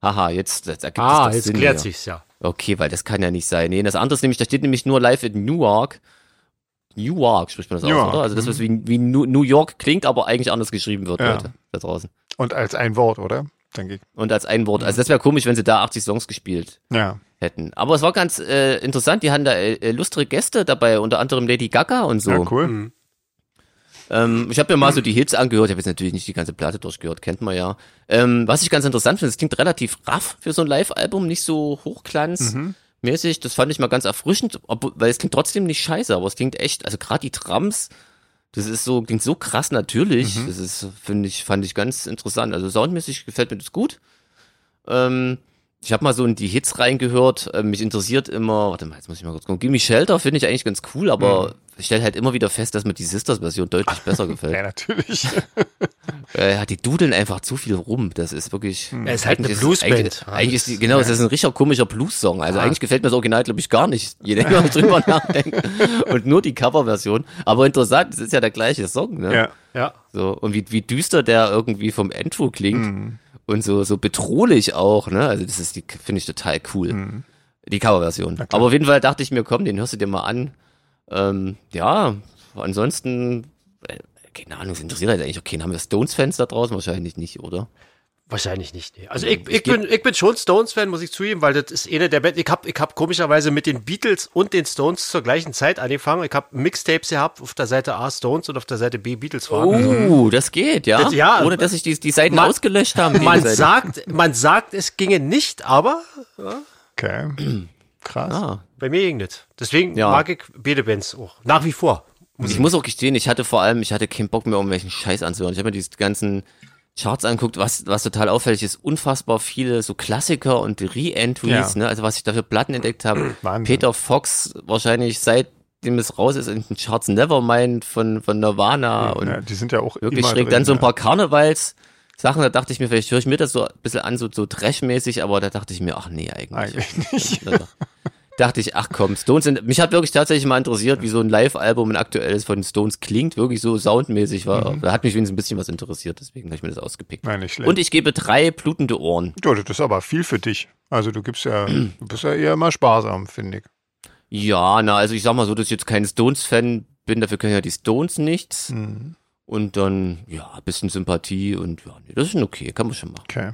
Haha, jetzt das ergibt Ah, das jetzt Sinn klärt hier. sich's ja. Okay, weil das kann ja nicht sein. Nee, das andere ist nämlich, da steht nämlich nur live in Newark. Newark spricht man das Newark, aus, oder? Also das, was wie, wie Nu- New York klingt, aber eigentlich anders geschrieben wird, Ja. Leute, da draußen. Und als ein Wort, oder? Denke ich. Und als ein Wort. Also das wäre komisch, wenn sie da 80 Songs gespielt Ja. hätten. Aber es war ganz äh, interessant, die hatten da äh, illustre Gäste dabei, unter anderem Lady Gaga und so. Ja, cool. Mhm. Ähm, ich habe mir mal so die Hits angehört, ich habe jetzt natürlich nicht die ganze Platte durchgehört, kennt man ja. Ähm, was ich ganz interessant finde, es klingt relativ raff für so ein Live-Album, nicht so hochglanzmäßig. Das fand ich mal ganz erfrischend, obwohl, weil es klingt trotzdem nicht scheiße, aber es klingt echt, also gerade die Drums, das ist so, klingt so krass natürlich. Das ist, finde ich, fand ich ganz interessant. Also soundmäßig gefällt mir das gut. Ähm, ich habe mal so in die Hits reingehört. Ähm, mich interessiert immer, warte mal, jetzt muss ich mal kurz gucken. Gimme Shelter finde ich eigentlich ganz cool, aber ich stelle halt immer wieder fest, dass mir die Sisters-Version deutlich besser gefällt. Ja, natürlich. Ja, die dudeln einfach zu viel rum. Das ist wirklich. Ja, ist halt eine Bluesband. Eigentlich, eigentlich ist die, genau, das ist ein richtig komischer Blues-Song. Also eigentlich gefällt mir das Original, glaube ich, gar nicht. Je länger ich drüber nachdenke. Und nur die Coverversion. Aber interessant, es ist ja der gleiche Song, ne? ja. Ja. So, und wie, wie düster der irgendwie vom Intro klingt. Und so, so bedrohlich auch, ne? Also das ist die, finde ich total cool. Die Coverversion. Aber auf jeden Fall dachte ich mir, komm, den hörst du dir mal an. Ähm, ja, ansonsten, äh, keine Ahnung, es interessiert halt eigentlich auch keinen. Haben wir Stones-Fans da draußen? Wahrscheinlich nicht, oder? Wahrscheinlich nicht. Nee. Also ich, Ich ich, bin, ich bin schon Stones-Fan, muss ich zugeben, weil das ist eine der Band. Ich habe ich hab komischerweise mit den Beatles und den Stones zur gleichen Zeit angefangen. Ich habe Mixtapes gehabt, auf der Seite A Stones und auf der Seite B Beatles waren. Oh, das geht, ja? Das- ja. Ohne, dass sich die, die Seiten Man- ausgelöscht haben. Man sagt, man sagt, es ginge nicht, aber Okay. Krass. Ah. bei mir ging das. Deswegen Ja. mag ich beide Bands auch. Nach wie vor. Ich muss auch gestehen, ich hatte vor allem, ich hatte keinen Bock mehr, irgendwelchen Scheiß anzuhören. Ich habe mir diese ganzen Charts anguckt, was, was total auffällig ist, unfassbar viele so Klassiker und Re-Entries, Ja. ne? Also was ich da für Platten entdeckt habe. Peter Fox wahrscheinlich seitdem es raus ist in den Charts Nevermind von, von Nirvana und Ja, die sind ja auch wirklich immer schräg. drin, Dann so ein ja. paar Karnevals. Sachen, da dachte ich mir, vielleicht höre ich mir das so ein bisschen an, so, so Trash-mäßig, aber da dachte ich mir, ach nee, eigentlich. Eigentlich nicht. Da dachte ich, ach komm, Stones sind, mich hat wirklich tatsächlich mal interessiert, wie so ein Live-Album, ein aktuelles von Stones klingt, wirklich so soundmäßig war. Da hat mich wenigstens ein bisschen was interessiert, deswegen habe ich mir das ausgepickt. Nein, nicht schlecht. Und ich gebe drei blutende Ohren. ja, das ist aber viel für dich. Also du gibst ja, du bist ja eher mal sparsam, finde ich. Ja, na, also ich sag mal so, dass ich jetzt kein Stones-Fan bin, dafür können ja die Stones nichts. Mhm. Und dann, ja, ein bisschen Sympathie und ja, nee, das ist schon okay, kann man schon machen. Okay.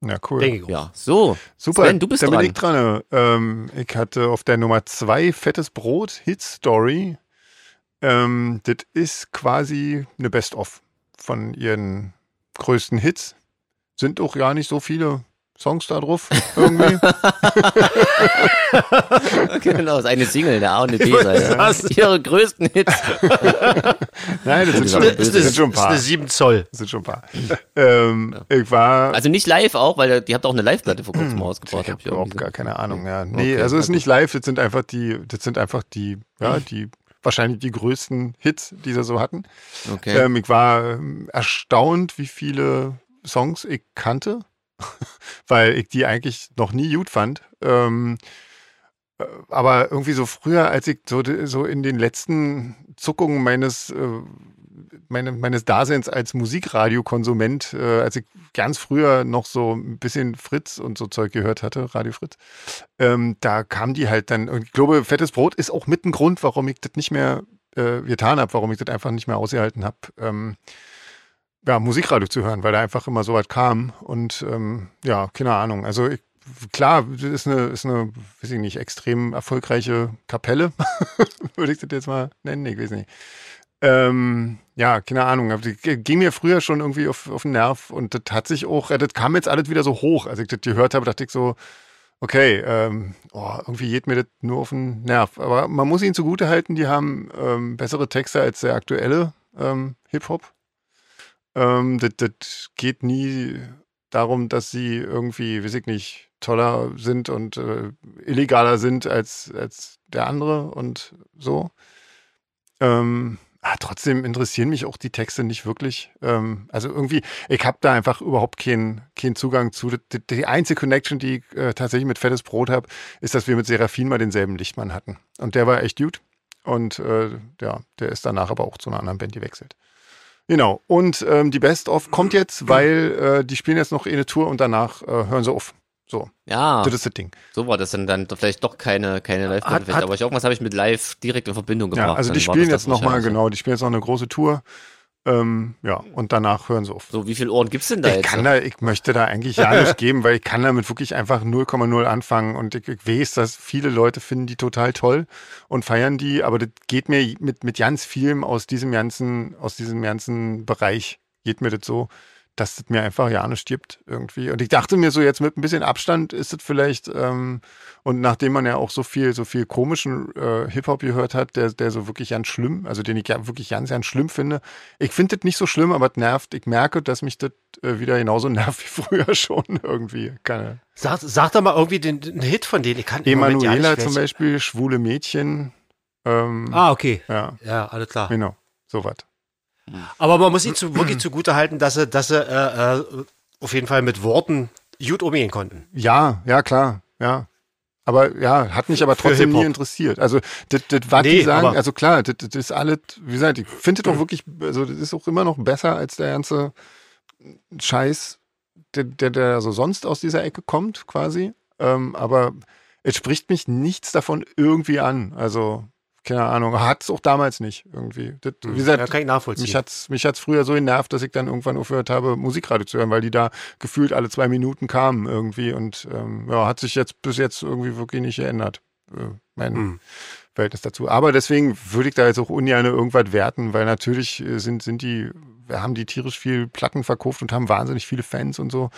Ja, cool. Ja, so. Super, Sven, du bist da bin dran. ich dran. Ähm, ich hatte auf der Nummer zwei Fettes Brot, Hit Story. Ähm, das ist quasi eine Best-of von ihren größten Hits. Sind auch gar nicht so viele Songs da drauf irgendwie. genau, das ist eine Single, eine A und eine B-Seite. Ihre größten Hits. Nein, das sind schon, das sind schon ein paar. Das ist eine 7 Zoll. Das sind schon ein paar. Ähm, ich war Also nicht live auch, weil die habt auch eine Live-Platte vor kurzem rausgebracht. Ich hab habe überhaupt gar keine Ahnung. Ja. Nee, Okay, also es ist na nicht live, das sind einfach die, das sind einfach die, ja, die wahrscheinlich die größten Hits, die sie so hatten. Okay. Ähm, ich war ähm, erstaunt, wie viele Songs ich kannte, weil ich die eigentlich noch nie gut fand. Ähm, äh, aber irgendwie so früher, als ich so, so in den letzten Zuckungen meines, äh, meine, meines Daseins als Musikradiokonsument, äh, als ich ganz früher noch so ein bisschen Fritz und so Zeug gehört hatte, Radio Fritz, ähm, da kam die halt dann, und ich glaube, Fettes Brot ist auch mit ein Grund, warum ich das nicht mehr äh, getan habe, warum ich das einfach nicht mehr ausgehalten habe. Ähm, ja, Musikradio zu hören, weil da einfach immer so weit kam. Und ähm, ja, keine Ahnung. Also ich, klar, das ist eine, ist eine, weiß ich nicht, extrem erfolgreiche Kapelle, würde ich das jetzt mal nennen. Ich weiß nicht. Ähm, ja, keine Ahnung. die ging mir früher schon irgendwie auf, auf den Nerv und das hat sich auch, äh, das kam jetzt alles wieder so hoch. Als ich das gehört habe, dachte ich so, okay, ähm, oh, irgendwie geht mir das nur auf den Nerv. Aber man muss ihnen zugute halten, die haben ähm, bessere Texte als der aktuelle ähm, Hip-Hop. Ähm, das, das geht nie darum, dass sie irgendwie, weiß ich nicht, toller sind und äh, illegaler sind als, als der andere und so. Ähm, ah, trotzdem interessieren mich auch die Texte nicht wirklich. Ähm, also irgendwie, ich habe da einfach überhaupt keinen keinen Zugang zu. Die, die einzige Connection, die ich äh, tatsächlich mit Fettes Brot habe, ist, dass wir mit Seraphin mal denselben Lichtmann hatten. Und der war echt gut. Und äh, ja, der ist danach aber auch zu einer anderen Band gewechselt. Genau. Und ähm, die Best of kommt jetzt, weil äh, die spielen jetzt noch eine Tour und danach äh, hören sie auf. So, ja, das ist das Ding. so war das dann, dann vielleicht doch keine, keine live Hat- hat- aber ich, irgendwas habe ich mit live direkt in Verbindung gebracht. Ja, also die spielen jetzt nochmal, genau, die spielen jetzt noch eine große Tour. Ähm, ja, und danach hören sie auf. So, wie viele Ohren gibt's denn da Ich jetzt? kann da, ich möchte da eigentlich ja nicht geben, weil ich kann damit wirklich einfach 0,0 anfangen und ich, ich weiß, dass viele Leute finden die total toll und feiern die, aber das geht mir mit, mit ganz vielem aus diesem ganzen, aus diesem ganzen Bereich geht mir das so, dass das mir einfach ja nicht gibt irgendwie. Und ich dachte mir so jetzt mit ein bisschen Abstand ist das vielleicht, ähm, und nachdem man ja auch so viel, so viel komischen äh, Hip-Hop gehört hat, der, der so wirklich ganz schlimm, also den ich ja wirklich ganz, ganz schlimm finde. Ich finde das nicht so schlimm, aber es nervt. Ich merke, dass mich das äh, wieder genauso nervt wie früher schon irgendwie. Keine. Sag, sag doch mal irgendwie den, den Hit von denen. Ich kann Emanuela zum. Beispiel, schwule Mädchen. Ähm, Ah, okay. Ja, Ja, alles klar. genau. Sowas. Aber man muss ihnen zu, wirklich zugute halten, dass sie, dass sie äh, äh, auf jeden Fall mit Worten gut umgehen konnten. Ja, ja, klar, ja. Aber ja, hat mich aber trotzdem nie interessiert. Also, das, das was Nee, die sagen, also klar, das, das ist alles, wie gesagt, ich finde das auch wirklich, also das ist auch immer noch besser als der ganze Scheiß, der, der, der so sonst aus dieser Ecke kommt, quasi. Ähm, aber es spricht mich nichts davon irgendwie an. Also, keine Ahnung, hat es auch damals nicht irgendwie. Das, wie gesagt, Ja, kann ich nachvollziehen. mich hat's mich hat's früher so genervt, dass ich dann irgendwann aufgehört habe, Musikradio zu hören, weil die da gefühlt alle zwei Minuten kamen irgendwie und ähm, ja, hat sich jetzt bis jetzt irgendwie wirklich nicht geändert, äh, mein Hm. Verhältnis dazu. Aber deswegen würde ich da jetzt auch ungern irgendwas werten, weil natürlich äh, sind, sind die, wir haben die tierisch viel Platten verkauft und haben wahnsinnig viele Fans und so.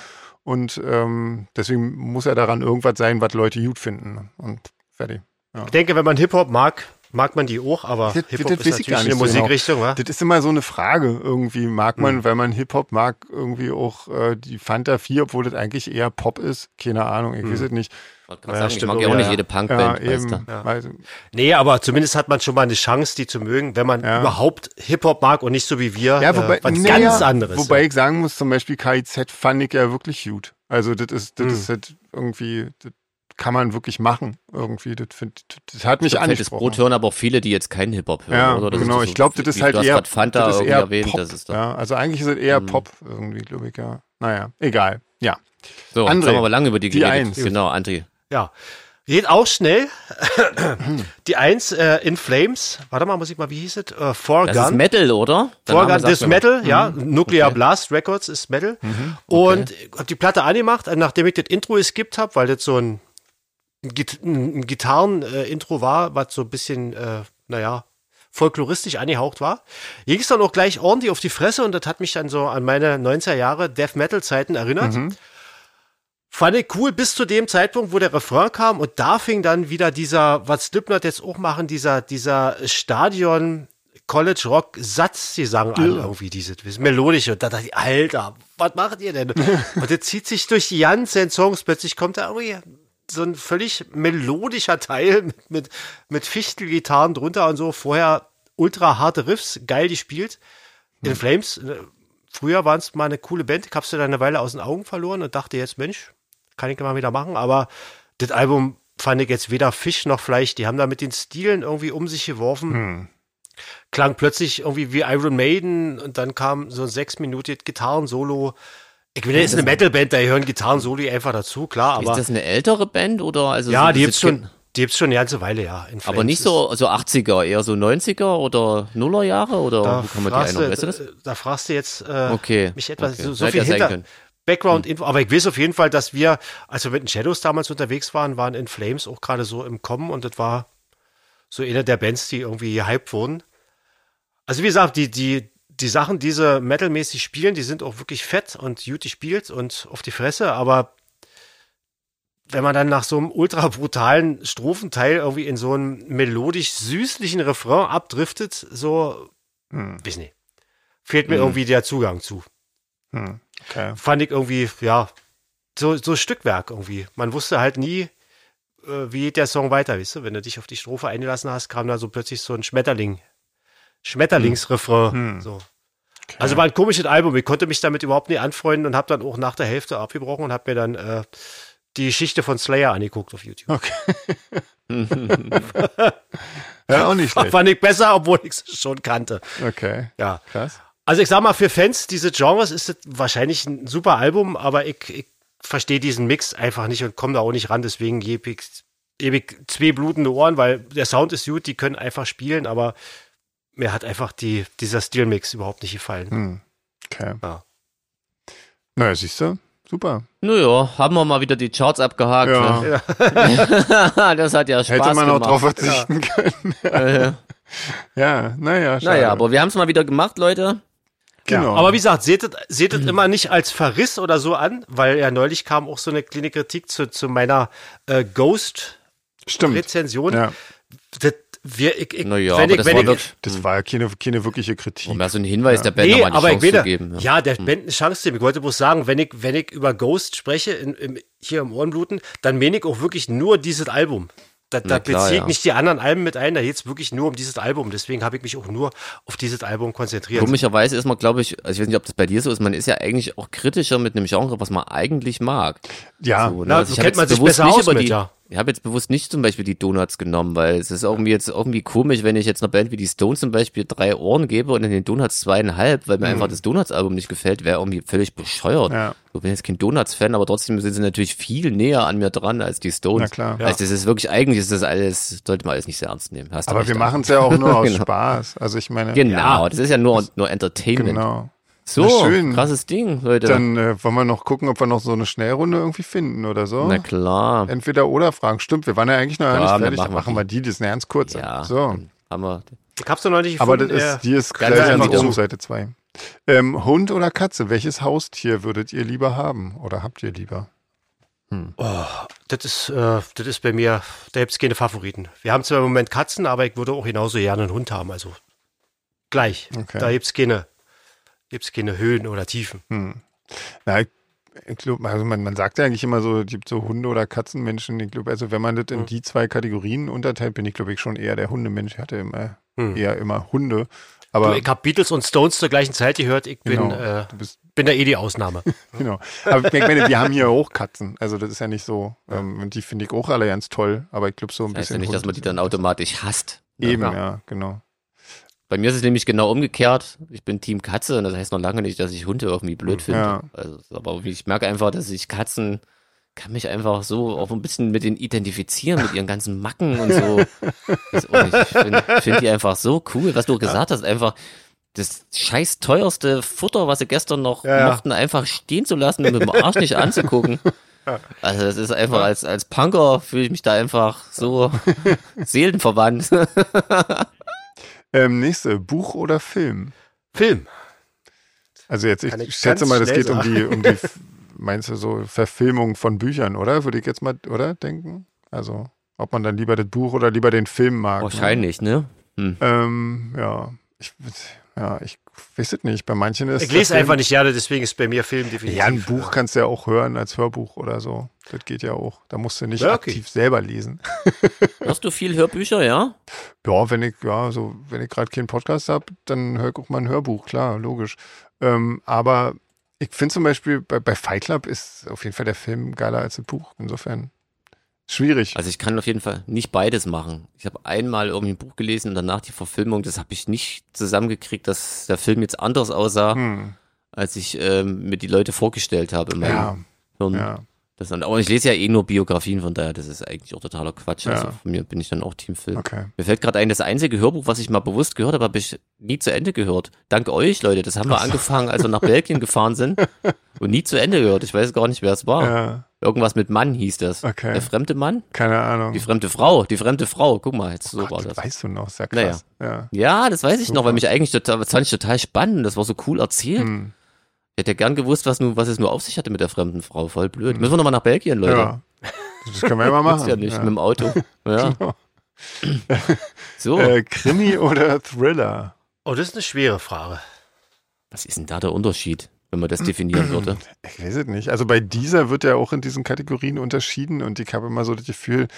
Und ähm, deswegen muss ja daran irgendwas sein, was Leute gut finden. Und fertig. Ich denke, wenn man Hip-Hop mag, mag man die auch, aber Das- Hip-Hop das ist natürlich eine nicht so genau. Musikrichtung, wa? Das ist immer so eine Frage irgendwie. Mag man, Hm. weil man Hip-Hop mag, irgendwie auch äh, die Fanta 4, obwohl das eigentlich eher Pop ist? Keine Ahnung, ich weiß es nicht. Ja, sagen, ich stimmt, mag ja auch ja, nicht ja. jede Ja, Punkband, weißt eben. du. Ja. Nee, aber zumindest hat man schon mal eine Chance, die zu mögen, wenn man Ja. überhaupt Hip-Hop mag und nicht so wie wir, Ja, wobei, äh, was naja, ganz anderes. Wobei ich sagen muss, zum Beispiel KIZ fand ich ja wirklich gut. Also das ist, das Hm. ist halt irgendwie, das kann man wirklich machen. Irgendwie, das, find, das hat mich Fettes angesprochen. Brot hören aber auch viele, die jetzt keinen Hip-Hop hören, Ja, oder? Das genau. so- ich glaube, das ist halt eher, Fanta das ist eher erwähnt, Pop. das ist doch. ja, also eigentlich ist es eher Mhm. Pop irgendwie, glaube ich, ja. Naja, egal. Ja. So, André, jetzt haben wir aber lange über die, die geredet. Eins. Genau, André. Ja. Geht auch schnell. die Eins äh, in Flames. Warte mal, muss ich mal, wie hieß es? Äh, For Das ist Gun. Metal, oder? Der For Name Gun, das mir Metal, ja. Nuclear Okay. Blast Records ist Metal. Und ich hab die Platte angemacht, nachdem ich das Intro geskippt habe, weil das so ein, ein Gitarren-Intro war, was so ein bisschen, äh, naja, folkloristisch angehaucht war. Ging es dann auch gleich ordentlich auf die Fresse und das hat mich dann so an meine 90er Jahre Death Metal Zeiten erinnert. Fand ich cool bis zu dem Zeitpunkt, wo der Refrain kam und da fing dann wieder dieser, was Slipknot jetzt auch machen, dieser, dieser Stadion College Rock Satz, die sagen alle irgendwie diese, diese melodische und da dachte ich, Alter, was macht ihr denn? und das zieht sich durch die ganzen Songs, plötzlich kommt da irgendwie so ein völlig melodischer Teil mit, mit, mit Fichtelgitarren drunter und so, vorher ultra harte Riffs, geil gespielt. In Flames, äh, früher waren es mal eine coole Band, ich hab's dann eine Weile aus den Augen verloren und dachte jetzt, Mensch, kann ich mal wieder machen, aber das Album fand ich jetzt weder Fisch noch Fleisch. Die haben da mit den Stilen irgendwie um sich geworfen. Hm. Klang plötzlich irgendwie wie Iron Maiden und dann kam so ein sechs Minuten Gitarren-Solo. Ich will jetzt eine Metal-Band, da hören Gitarren-Soli einfach dazu, klar, aber. ist das eine ältere Band oder also ja, so die gibt's schon, die gibt's schon eine ganze Weile, ja. in Aber nicht so, so 80er, eher so 90er oder Nuller Jahre oder Da kann man die fragst, einordnen? Weißt du das? du, da fragst du jetzt äh, Okay. mich etwas okay. so, so viel hinter können. Background-Info. Aber ich weiß auf jeden Fall, dass wir, als wir mit den Shadows damals unterwegs waren, waren in Flames auch gerade so im Kommen und das war so eine der Bands, die irgendwie gehypt wurden. Also wie gesagt, die, die, die Sachen, die sie metalmäßig spielen, die sind auch wirklich fett und gut gespielt und auf die Fresse, aber wenn man dann nach so einem ultra brutalen Strophenteil irgendwie in so einen melodisch süßlichen Refrain abdriftet, so, Hm. weiß nicht, fehlt mir irgendwie der Zugang zu. Hm. Okay. Fand ich irgendwie, ja, so, so Stückwerk irgendwie. Man wusste halt nie, äh, wie geht der Song weiter, weißt du? Wenn du dich auf die Strophe eingelassen hast, kam da so plötzlich so ein Schmetterling, Schmetterlingsrefrain. Hm. So. Also war ein komisches Album. Ich konnte mich damit überhaupt nicht anfreunden und habe dann auch nach der Hälfte abgebrochen und habe mir dann äh, die Geschichte von Slayer angeguckt auf YouTube. Okay. ja, auch nicht schlecht. Fand ich besser, obwohl ich es schon kannte. Okay. Ja. Krass. Also ich sag mal, für Fans dieses Genres ist es wahrscheinlich ein super Album, aber ich, ich verstehe diesen Mix einfach nicht und komme da auch nicht ran. Deswegen gebe ich ewig zwei blutende Ohren, weil der Sound ist gut, die können einfach spielen, aber mir hat einfach die, dieser Stilmix überhaupt nicht gefallen. Hm. Okay. Ja. Naja, siehst du? Super. Naja, haben wir mal wieder die Charts abgehakt. Ja. Ne? das hat ja Spaß Hätte man auch gemacht. drauf verzichten können. Äh, Ja, naja, schade. naja, aber wir haben es mal wieder gemacht, Leute. genau. Aber wie gesagt, seht es seht es immer nicht als Verriss oder so an, weil ja neulich kam auch so eine kleine Kritik zu, zu meiner äh, Ghost-Rezension. Stimmt. Ja, Das, wir, ich, ich, Naja, wenn aber ich, das wenn war ich, wirklich, das war ja keine, keine wirkliche Kritik. um ja so einen Hinweis der Band Nee, nochmal die aber ich Chance zu geben. ja, der Band eine Chance geben. Ich wollte bloß sagen, wenn ich, wenn ich über Ghost spreche, in, im, hier im Ohrenbluten, dann meine ich auch wirklich nur dieses Album. Da, da klar, beziehe ich ja. nicht die anderen Alben mit ein, da geht es wirklich nur um dieses Album. Deswegen habe ich mich auch nur auf dieses Album konzentriert. Komischerweise ist man, glaube ich, also ich weiß nicht, ob das bei dir so ist, man ist ja eigentlich auch kritischer mit einem Genre, was man eigentlich mag. ja, So, ne? Na, Also so ich kennt man sich besser nicht aus mit, die, ja. Ich habe jetzt bewusst nicht zum Beispiel die Donuts genommen, weil es ist irgendwie jetzt irgendwie komisch, wenn ich jetzt einer Band wie die Stones zum Beispiel drei Ohren gebe und in den Donuts zweieinhalb, weil mir einfach das Donuts-Album nicht gefällt, wäre irgendwie völlig bescheuert. Mhm. Ja. Ich bin jetzt kein Donuts-Fan, aber trotzdem sind sie natürlich viel näher an mir dran als die Stones. Na klar. Also das ist wirklich, eigentlich ist das alles, sollte man alles nicht sehr ernst nehmen. Aber wir machen es ja auch nur aus Genau. Spaß. Also ich meine, Genau, das ist ja nur, nur Entertainment. genau. So, krasses Ding, Leute. Dann äh, wollen wir noch gucken, ob wir noch so eine Schnellrunde irgendwie finden oder so. Na klar. Entweder oder Fragen. Stimmt, wir waren ja eigentlich noch gar Ja, nicht dann fertig. machen machen die. wir die, die ist eine ganz kurze. Ja, So. haben wir. Ich hab's doch noch nicht Aber gefunden. das ist, die ist gleich einfach oben, Seite 2. Ähm, Hund oder Katze? Welches Haustier würdet ihr lieber haben? Oder habt ihr lieber? das, ist, äh, das ist bei mir, da gibt's keine Favoriten. Wir haben zwar im Moment Katzen, aber ich würde auch genauso gerne einen Hund haben. Also gleich. Okay. Da gibt's keine, gibt's keine Höhen oder Tiefen. Hm. Na, ich, ich glaube, also man, man sagt ja eigentlich immer so, es gibt so Hunde- oder Katzenmenschen. Ich glaube, also wenn man das in die zwei Kategorien unterteilt, bin ich, glaube ich, schon eher der Hundemensch. Ich hatte immer Hm. eher immer Hunde. Du, Aber ich habe Beatles und Stones zur gleichen Zeit gehört. Ich bin, genau, äh, du bist, bin da eh die Ausnahme. genau. Aber ich meine, wir haben hier auch Katzen. Also das ist ja nicht so. Ähm, und die finde ich auch alle ganz toll. Aber ich glaube so ein Das heißt ja bisschen. nicht, dass man die dann automatisch hasst. Eben, Ja. ja, genau. Bei mir ist es nämlich genau umgekehrt. Ich bin Team Katze und das heißt noch lange nicht, dass ich Hunde irgendwie blöd finde. Ja. Also, aber ich merke einfach, dass ich Katzen kann mich einfach so auch ein bisschen mit denen identifizieren, mit ihren ganzen Macken und so. Weiß auch nicht. Ich finde find die einfach so cool, was du gesagt hast, einfach das scheiß teuerste Futter, was sie gestern noch ja. mochten, einfach stehen zu lassen und mit dem Arsch nicht anzugucken. Also das ist einfach als, als Punker fühle ich mich da einfach so seelenverwandt. Ähm, nächste, Buch oder Film? Film. Also jetzt, ich ich schätze mal, das geht um sagen. die, um die meinst du so Verfilmung von Büchern, oder? Würde ich jetzt mal, oder denken? Also, ob man dann lieber das Buch oder lieber den Film mag. ne? Wahrscheinlich, ne? Hm. Ähm, ja, ich, ja, ich weiß es nicht. Bei manchen ist Ich lese Film- einfach nicht gerne, deswegen ist bei mir Film definitiv. Ja, ein Buch kannst du ja auch hören als Hörbuch oder so. Das geht ja auch. Da musst du nicht Ja, okay. aktiv selber lesen. Hörst du viel Hörbücher, ja? Ja, wenn ich, ja, so, wenn ich gerade keinen Podcast habe, dann höre ich auch mal ein Hörbuch, klar, logisch. Ähm, aber ich finde zum Beispiel, bei, bei Fight Club ist auf jeden Fall der Film geiler als das Buch. Insofern schwierig. Also ich kann auf jeden Fall nicht beides machen. Ich habe einmal irgendwie ein Buch gelesen und danach die Verfilmung, das habe ich nicht zusammengekriegt, dass der Film jetzt anders aussah, Hm, als ich ähm, mir die Leute vorgestellt habe in meinem ja. Das, aber ich lese ja eh nur Biografien, von daher, das ist eigentlich auch totaler Quatsch. Also Ja. von mir bin ich dann auch Teamfilm. Okay. Mir fällt gerade ein, das einzige Hörbuch, was ich mal bewusst gehört habe, habe ich nie zu Ende gehört. Dank euch, Leute. Das haben wir angefangen, als wir nach Belgien gefahren sind und nie zu Ende gehört. Ich weiß gar nicht, wer es war. Ja, Irgendwas mit Mann hieß das. Okay. Der fremde Mann? keine Ahnung. Die fremde Frau. Die fremde Frau. Guck mal, jetzt so Gott, war das das. weißt du noch, ist ja Naja. krass. Ja. Ja, das weiß ich noch, Super. weil mich eigentlich total, das fand ich total spannend. Das war so cool erzählt. Hm. Ich hätte gern gewusst, was, nun, was es nur auf sich hatte mit der fremden Frau. Voll blöd. Müssen wir nochmal nach Belgien, Leute. ja. Das können wir ja mal machen. ja nicht ja. mit dem Auto. Ja. Genau. So, Äh, Krimi oder Thriller? Oh, das ist eine schwere Frage. was ist denn da der Unterschied, wenn man das definieren würde? Ich weiß es nicht. Also bei dieser wird ja auch in diesen Kategorien unterschieden und ich habe immer so das Gefühl,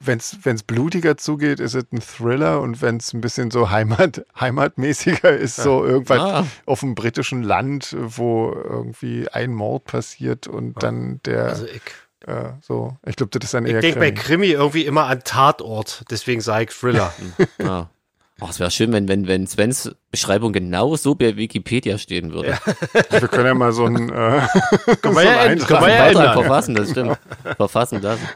wenn es blutiger zugeht, ist es ein Thriller und wenn es ein bisschen so Heimat, heimatmäßiger ist, so irgendwas Ah. auf dem britischen Land, wo irgendwie ein Mord passiert und dann der Also ich, äh, so, ich glaube, das ist dann ich eher denke bei Krimi. Krimi irgendwie immer an Tatort, deswegen sage ich Thriller. Ja. Oh, es wäre schön, wenn, wenn, wenn Svens Beschreibung genau so bei Wikipedia stehen würde. Wir können ja mal so ein, äh, Können so ja, Eintrag- können wir ja ändern. verfassen, das stimmt. Verfassen das.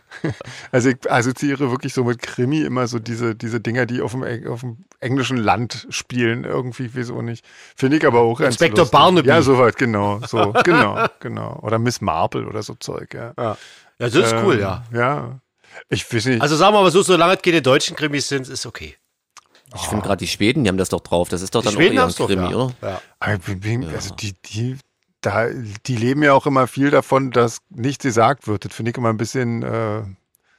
Also ich assoziiere wirklich so mit Krimi immer so diese, diese Dinger, die auf dem, auf dem englischen Land spielen, irgendwie, wieso nicht. Finde ich aber auch ganz Inspektor. Barnaby. Ja, soweit, genau, so, genau, genau. Oder Miss Marple oder so Zeug, ja. Ja, ja das ist cool, Ähm, ja. Ja. Ich weiß nicht. Also sagen wir mal so, solange es keine deutschen Krimis sind, ist okay. Ich finde gerade die Schweden, die haben das doch drauf. Das ist doch Die dann Schweden auch eher es doch, Krimi, ja. oder? ja. Aber ich bin- also die, die, da, die leben ja auch immer viel davon, dass nichts gesagt wird. Das finde ich immer ein bisschen, äh,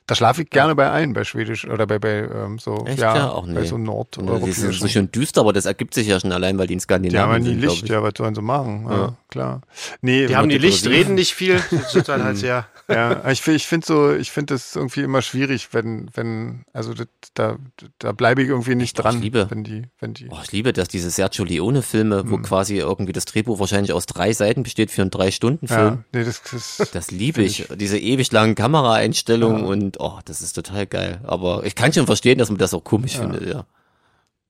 da schlafe ich gerne bei ein, bei Schwedisch oder bei, bei ähm, so, Echt? ja, Ja, auch bei nee. so Und Die sind so schön düster, aber das ergibt sich ja schon allein, weil die in Skandinavien Die haben ja nie sind, Licht, ich. ja, was sollen sie machen? Ja, Ja. klar. Nee, Die haben die Licht, reden nicht viel. Das sind dann halt sehr. Ja, ich, ich finde so, ich finde es irgendwie immer schwierig, wenn, wenn, also das, da, da bleibe ich irgendwie nicht dran, liebe- wenn die, wenn die. Oh, ich liebe das, diese Sergio Leone-Filme, Hm. wo quasi irgendwie das Drehbuch wahrscheinlich aus drei Seiten besteht für einen Drei-Stunden-Film. ja, nee, das, das Das liebe ich. Diese ewig langen Kameraeinstellungen und oh, das ist total geil. Aber ich kann schon verstehen, dass man das auch komisch findet, ja.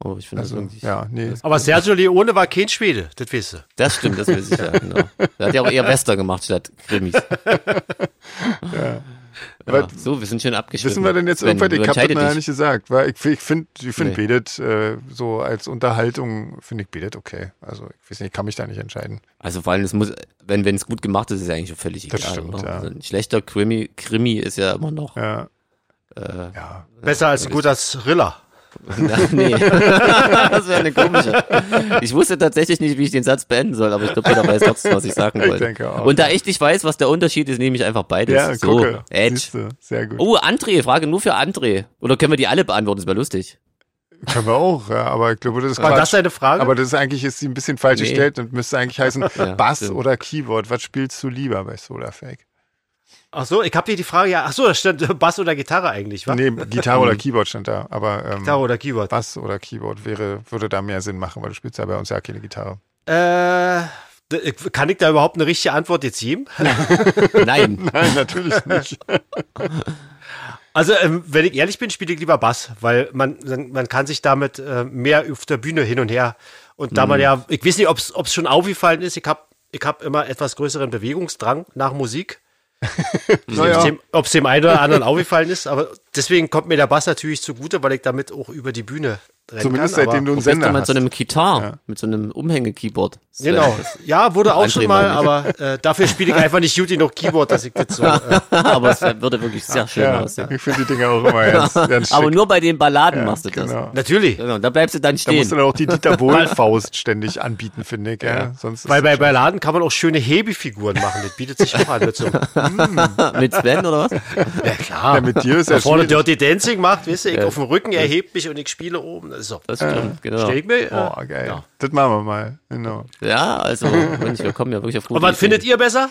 Oh, ich finde das also, irgendwie. ja, nee. Aber Sergio Leone war kein Schwede, das weißt du. Das stimmt, das weiß ich ja, genau. Der hat ja auch eher Western gemacht statt Krimis. Ja. Aber so, wir sind schön abgeschnitten. Wissen wir denn jetzt du Ich habe das noch ja nicht gesagt, weil ich, ich finde, ich finde Nee. Bedet äh, so als Unterhaltung, finde ich Bedet okay. Also ich weiß nicht, ich kann mich da nicht entscheiden. Also vor allem, es muss, wenn es gut gemacht ist, ist es eigentlich schon völlig egal. Das stimmt, ja. Also ein schlechter Krimi, Krimi ist ja immer noch. Ja, Äh, ja. Besser als ein guter Thriller. Na, nee. das wäre eine komische. Ich wusste tatsächlich nicht, wie ich den Satz beenden soll, aber ich glaube, jeder weiß trotzdem, was ich sagen Ich wollte. denke auch. Und da ich nicht weiß, was der Unterschied ist, nehme ich einfach beides. Ja, so, gucke. Edge. Siehste, sehr gut. Oh, André, Frage nur für André. Oder können wir die alle beantworten? Das wäre lustig. Können wir auch, ja, aber ich glaube, das ist War Quatsch. das deine Frage? Aber das ist eigentlich ist sie ein bisschen falsch Nee. gestellt und müsste eigentlich heißen Ja, Bass stimmt. oder Keyboard. Was spielst du lieber bei Solarfake? Ach so, ich habe dir die Frage ja. Ach so, da stand Bass oder Gitarre eigentlich, wa? Nee, Gitarre oder Keyboard stand da, aber ähm, Gitarre oder Keyboard. Bass oder Keyboard wäre, würde da mehr Sinn machen, weil du spielst ja bei uns ja keine Gitarre. Äh, kann ich da überhaupt eine richtige Antwort jetzt geben? Nein. Nein, natürlich nicht. Also, ähm, wenn ich ehrlich bin, spiele ich lieber Bass, weil man, man kann sich damit äh, mehr auf der Bühne hin und her. Und da man ja, ich weiß nicht, ob es schon aufgefallen ist, ich habe ich hab immer etwas größeren Bewegungsdrang nach Musik. Naja. Ob es dem einen oder anderen aufgefallen ist, aber deswegen kommt mir der Bass natürlich zugute, weil ich damit auch über die Bühne rennen Zumindest kann. seitdem du einen Sender du mit hast. so einem Gitar, Ja. mit so einem Umhänge-Keyboard. Genau. Ja, wurde auch schon mal, ich. aber äh, dafür spiele ich einfach nicht gut genug Keyboard, dass ich das so. Äh, aber es würde wirklich sehr schön Ja, aussehen. ich finde die Dinger auch immer ganz, ganz schick. Aber nur bei den Balladen ja, machst du das. Genau. natürlich. Genau, da bleibst du dann Da stehen. musst du dann auch die Dieter Bohlen-Faust ständig anbieten, finde ich. Ja. Sonst Weil bei Balladen kann man auch schöne Hebefiguren machen. Das bietet sich auch an. Mit so, mit Sven oder was? ja, klar. ja, mit dir ist ja Wer schwierig. Dirty Dancing macht, weißt du, ich auf dem Rücken erhebt mich und ich spiele oben. Das ist so. Das stimmt, genau. Stell ich mir. Äh, Oh, geil. Ja. Das machen wir mal. Genau. Ja, also, Mensch, wir kommen ja wirklich auf gute Und was Ideen. findet ihr besser?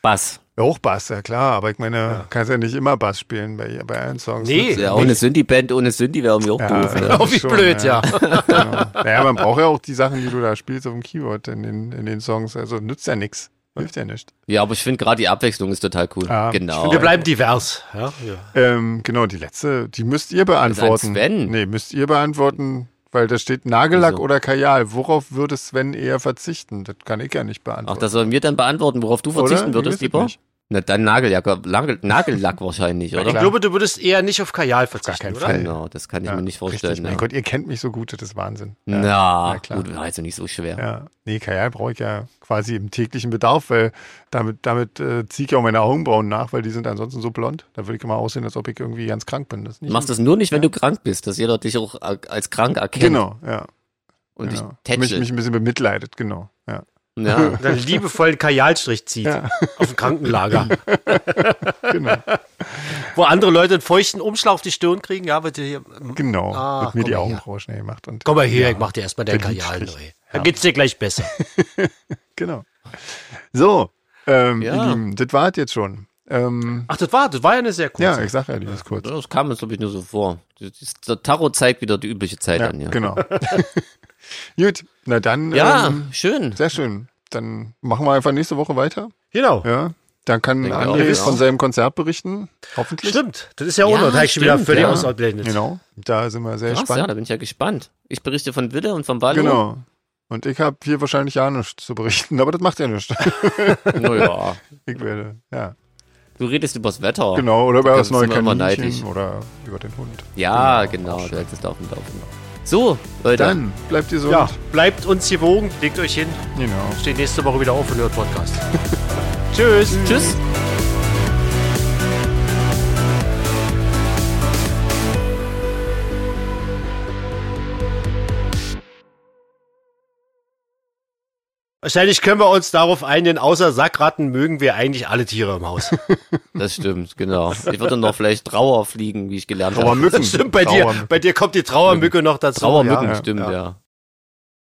Bass. Ja, auch Bass, ja klar. Aber ich meine, kannst ja nicht immer Bass spielen bei, bei allen Songs. Nee. Das- Ja, ohne Synthi-Band, ohne Synthi wäre irgendwie auch doof. ja. Ne? Oh, wie schon, blöd, ja. Genau. Naja, man braucht ja auch die Sachen, die du da spielst auf dem Keyboard in den, in den Songs. Also nützt ja nichts. Hilft ja nicht. Ja, aber ich finde gerade die Abwechslung ist total cool. Ja, genau. Wir bleiben divers. Ja, ja. Ähm, genau, die letzte, die müsst ihr beantworten. Sven. Nee, müsst ihr beantworten, weil da steht Nagellack Wieso? oder Kajal. Worauf würde Sven eher verzichten? Das kann ich ja nicht Ach, beantworten. das sollen wir dann beantworten, worauf du verzichten Oder? würdest, lieber? nicht. Na, dann Nagellack, Nagel, Nagellack wahrscheinlich, oder? Ich glaube, du würdest eher nicht auf Kajal verzichten, keinen oder? Fall. Genau, das kann ich Ja, mir nicht Richtig, vorstellen. mein ja. Gott, ihr kennt mich so gut, das ist Wahnsinn. Ja, Na, na klar. gut, war also nicht so schwer. Ja, nee, Kajal brauche ich ja quasi im täglichen Bedarf, weil damit, damit äh, ziehe ich auch meine Augenbrauen nach, weil die sind ansonsten so blond. Da würde ich immer aussehen, als ob ich irgendwie ganz krank bin. Das machst das nur nicht, wenn du krank bist, dass jeder dich auch als krank erkennt Genau, ja. und genau. dich mich, tätschelt. mich ein bisschen bemitleidet, genau. Ja. Ja. Und dann liebevollen Kajalstrich zieht Ja. auf dem Krankenlager. Genau, Wo andere Leute einen feuchten Umschlag auf die Stirn kriegen. Ja, bitte hier. genau. Ah, wird mir die. Augenbrauen schnell gemacht. Und, Komm mal her, ja, ich mach dir erstmal deinen Kajal neu. Dann geht's dir gleich besser. Genau. So, ähm, Ja. ihr Lieben, das war es jetzt schon. Ähm, Ach, das war, das war ja eine sehr kurze. ja, ich sag ja, die ist kurz. Das kam uns, glaube ich, nur so vor. Der Tarot zeigt wieder die übliche Zeit Ja, an, ja. genau. Gut, na dann, Ja, ähm, schön. sehr schön. Dann machen wir einfach nächste Woche weiter. Genau. Ja, dann kann Denke André von seinem Konzert berichten. Hoffentlich. Stimmt. Das ist ja, Ja, auch noch. Da ich wieder völlig ja. ausgeblendet. Genau, da sind wir sehr Krass, ja, da bin ich ja gespannt. Ich berichte von Wille und von Ballo. Genau. Und ich habe hier wahrscheinlich ja nichts zu berichten, aber das macht ja nichts. Naja, Ich werde, ja, du redest übers Wetter. genau. Oder über das neue Kaninchen neidisch. oder über den Hund. Ja, Genau, genau, du hältst es da auf dem Laufenden. So, Leute. Dann bleibt ihr so. Ja, bleibt uns gewogen, legt euch hin, Genau. steht nächste Woche wieder auf und hört Podcast. Tschüss. Tschüss. Wahrscheinlich können wir uns darauf einigen, außer Sackratten mögen wir eigentlich alle Tiere im Haus. Das stimmt, genau. Ich würde noch vielleicht Trauer fliegen, wie ich gelernt habe. Trauermücken. Das stimmt bei dir. Trauermücken. Bei dir kommt die Trauermücke noch dazu. Trauermücken, ja. stimmt, ja.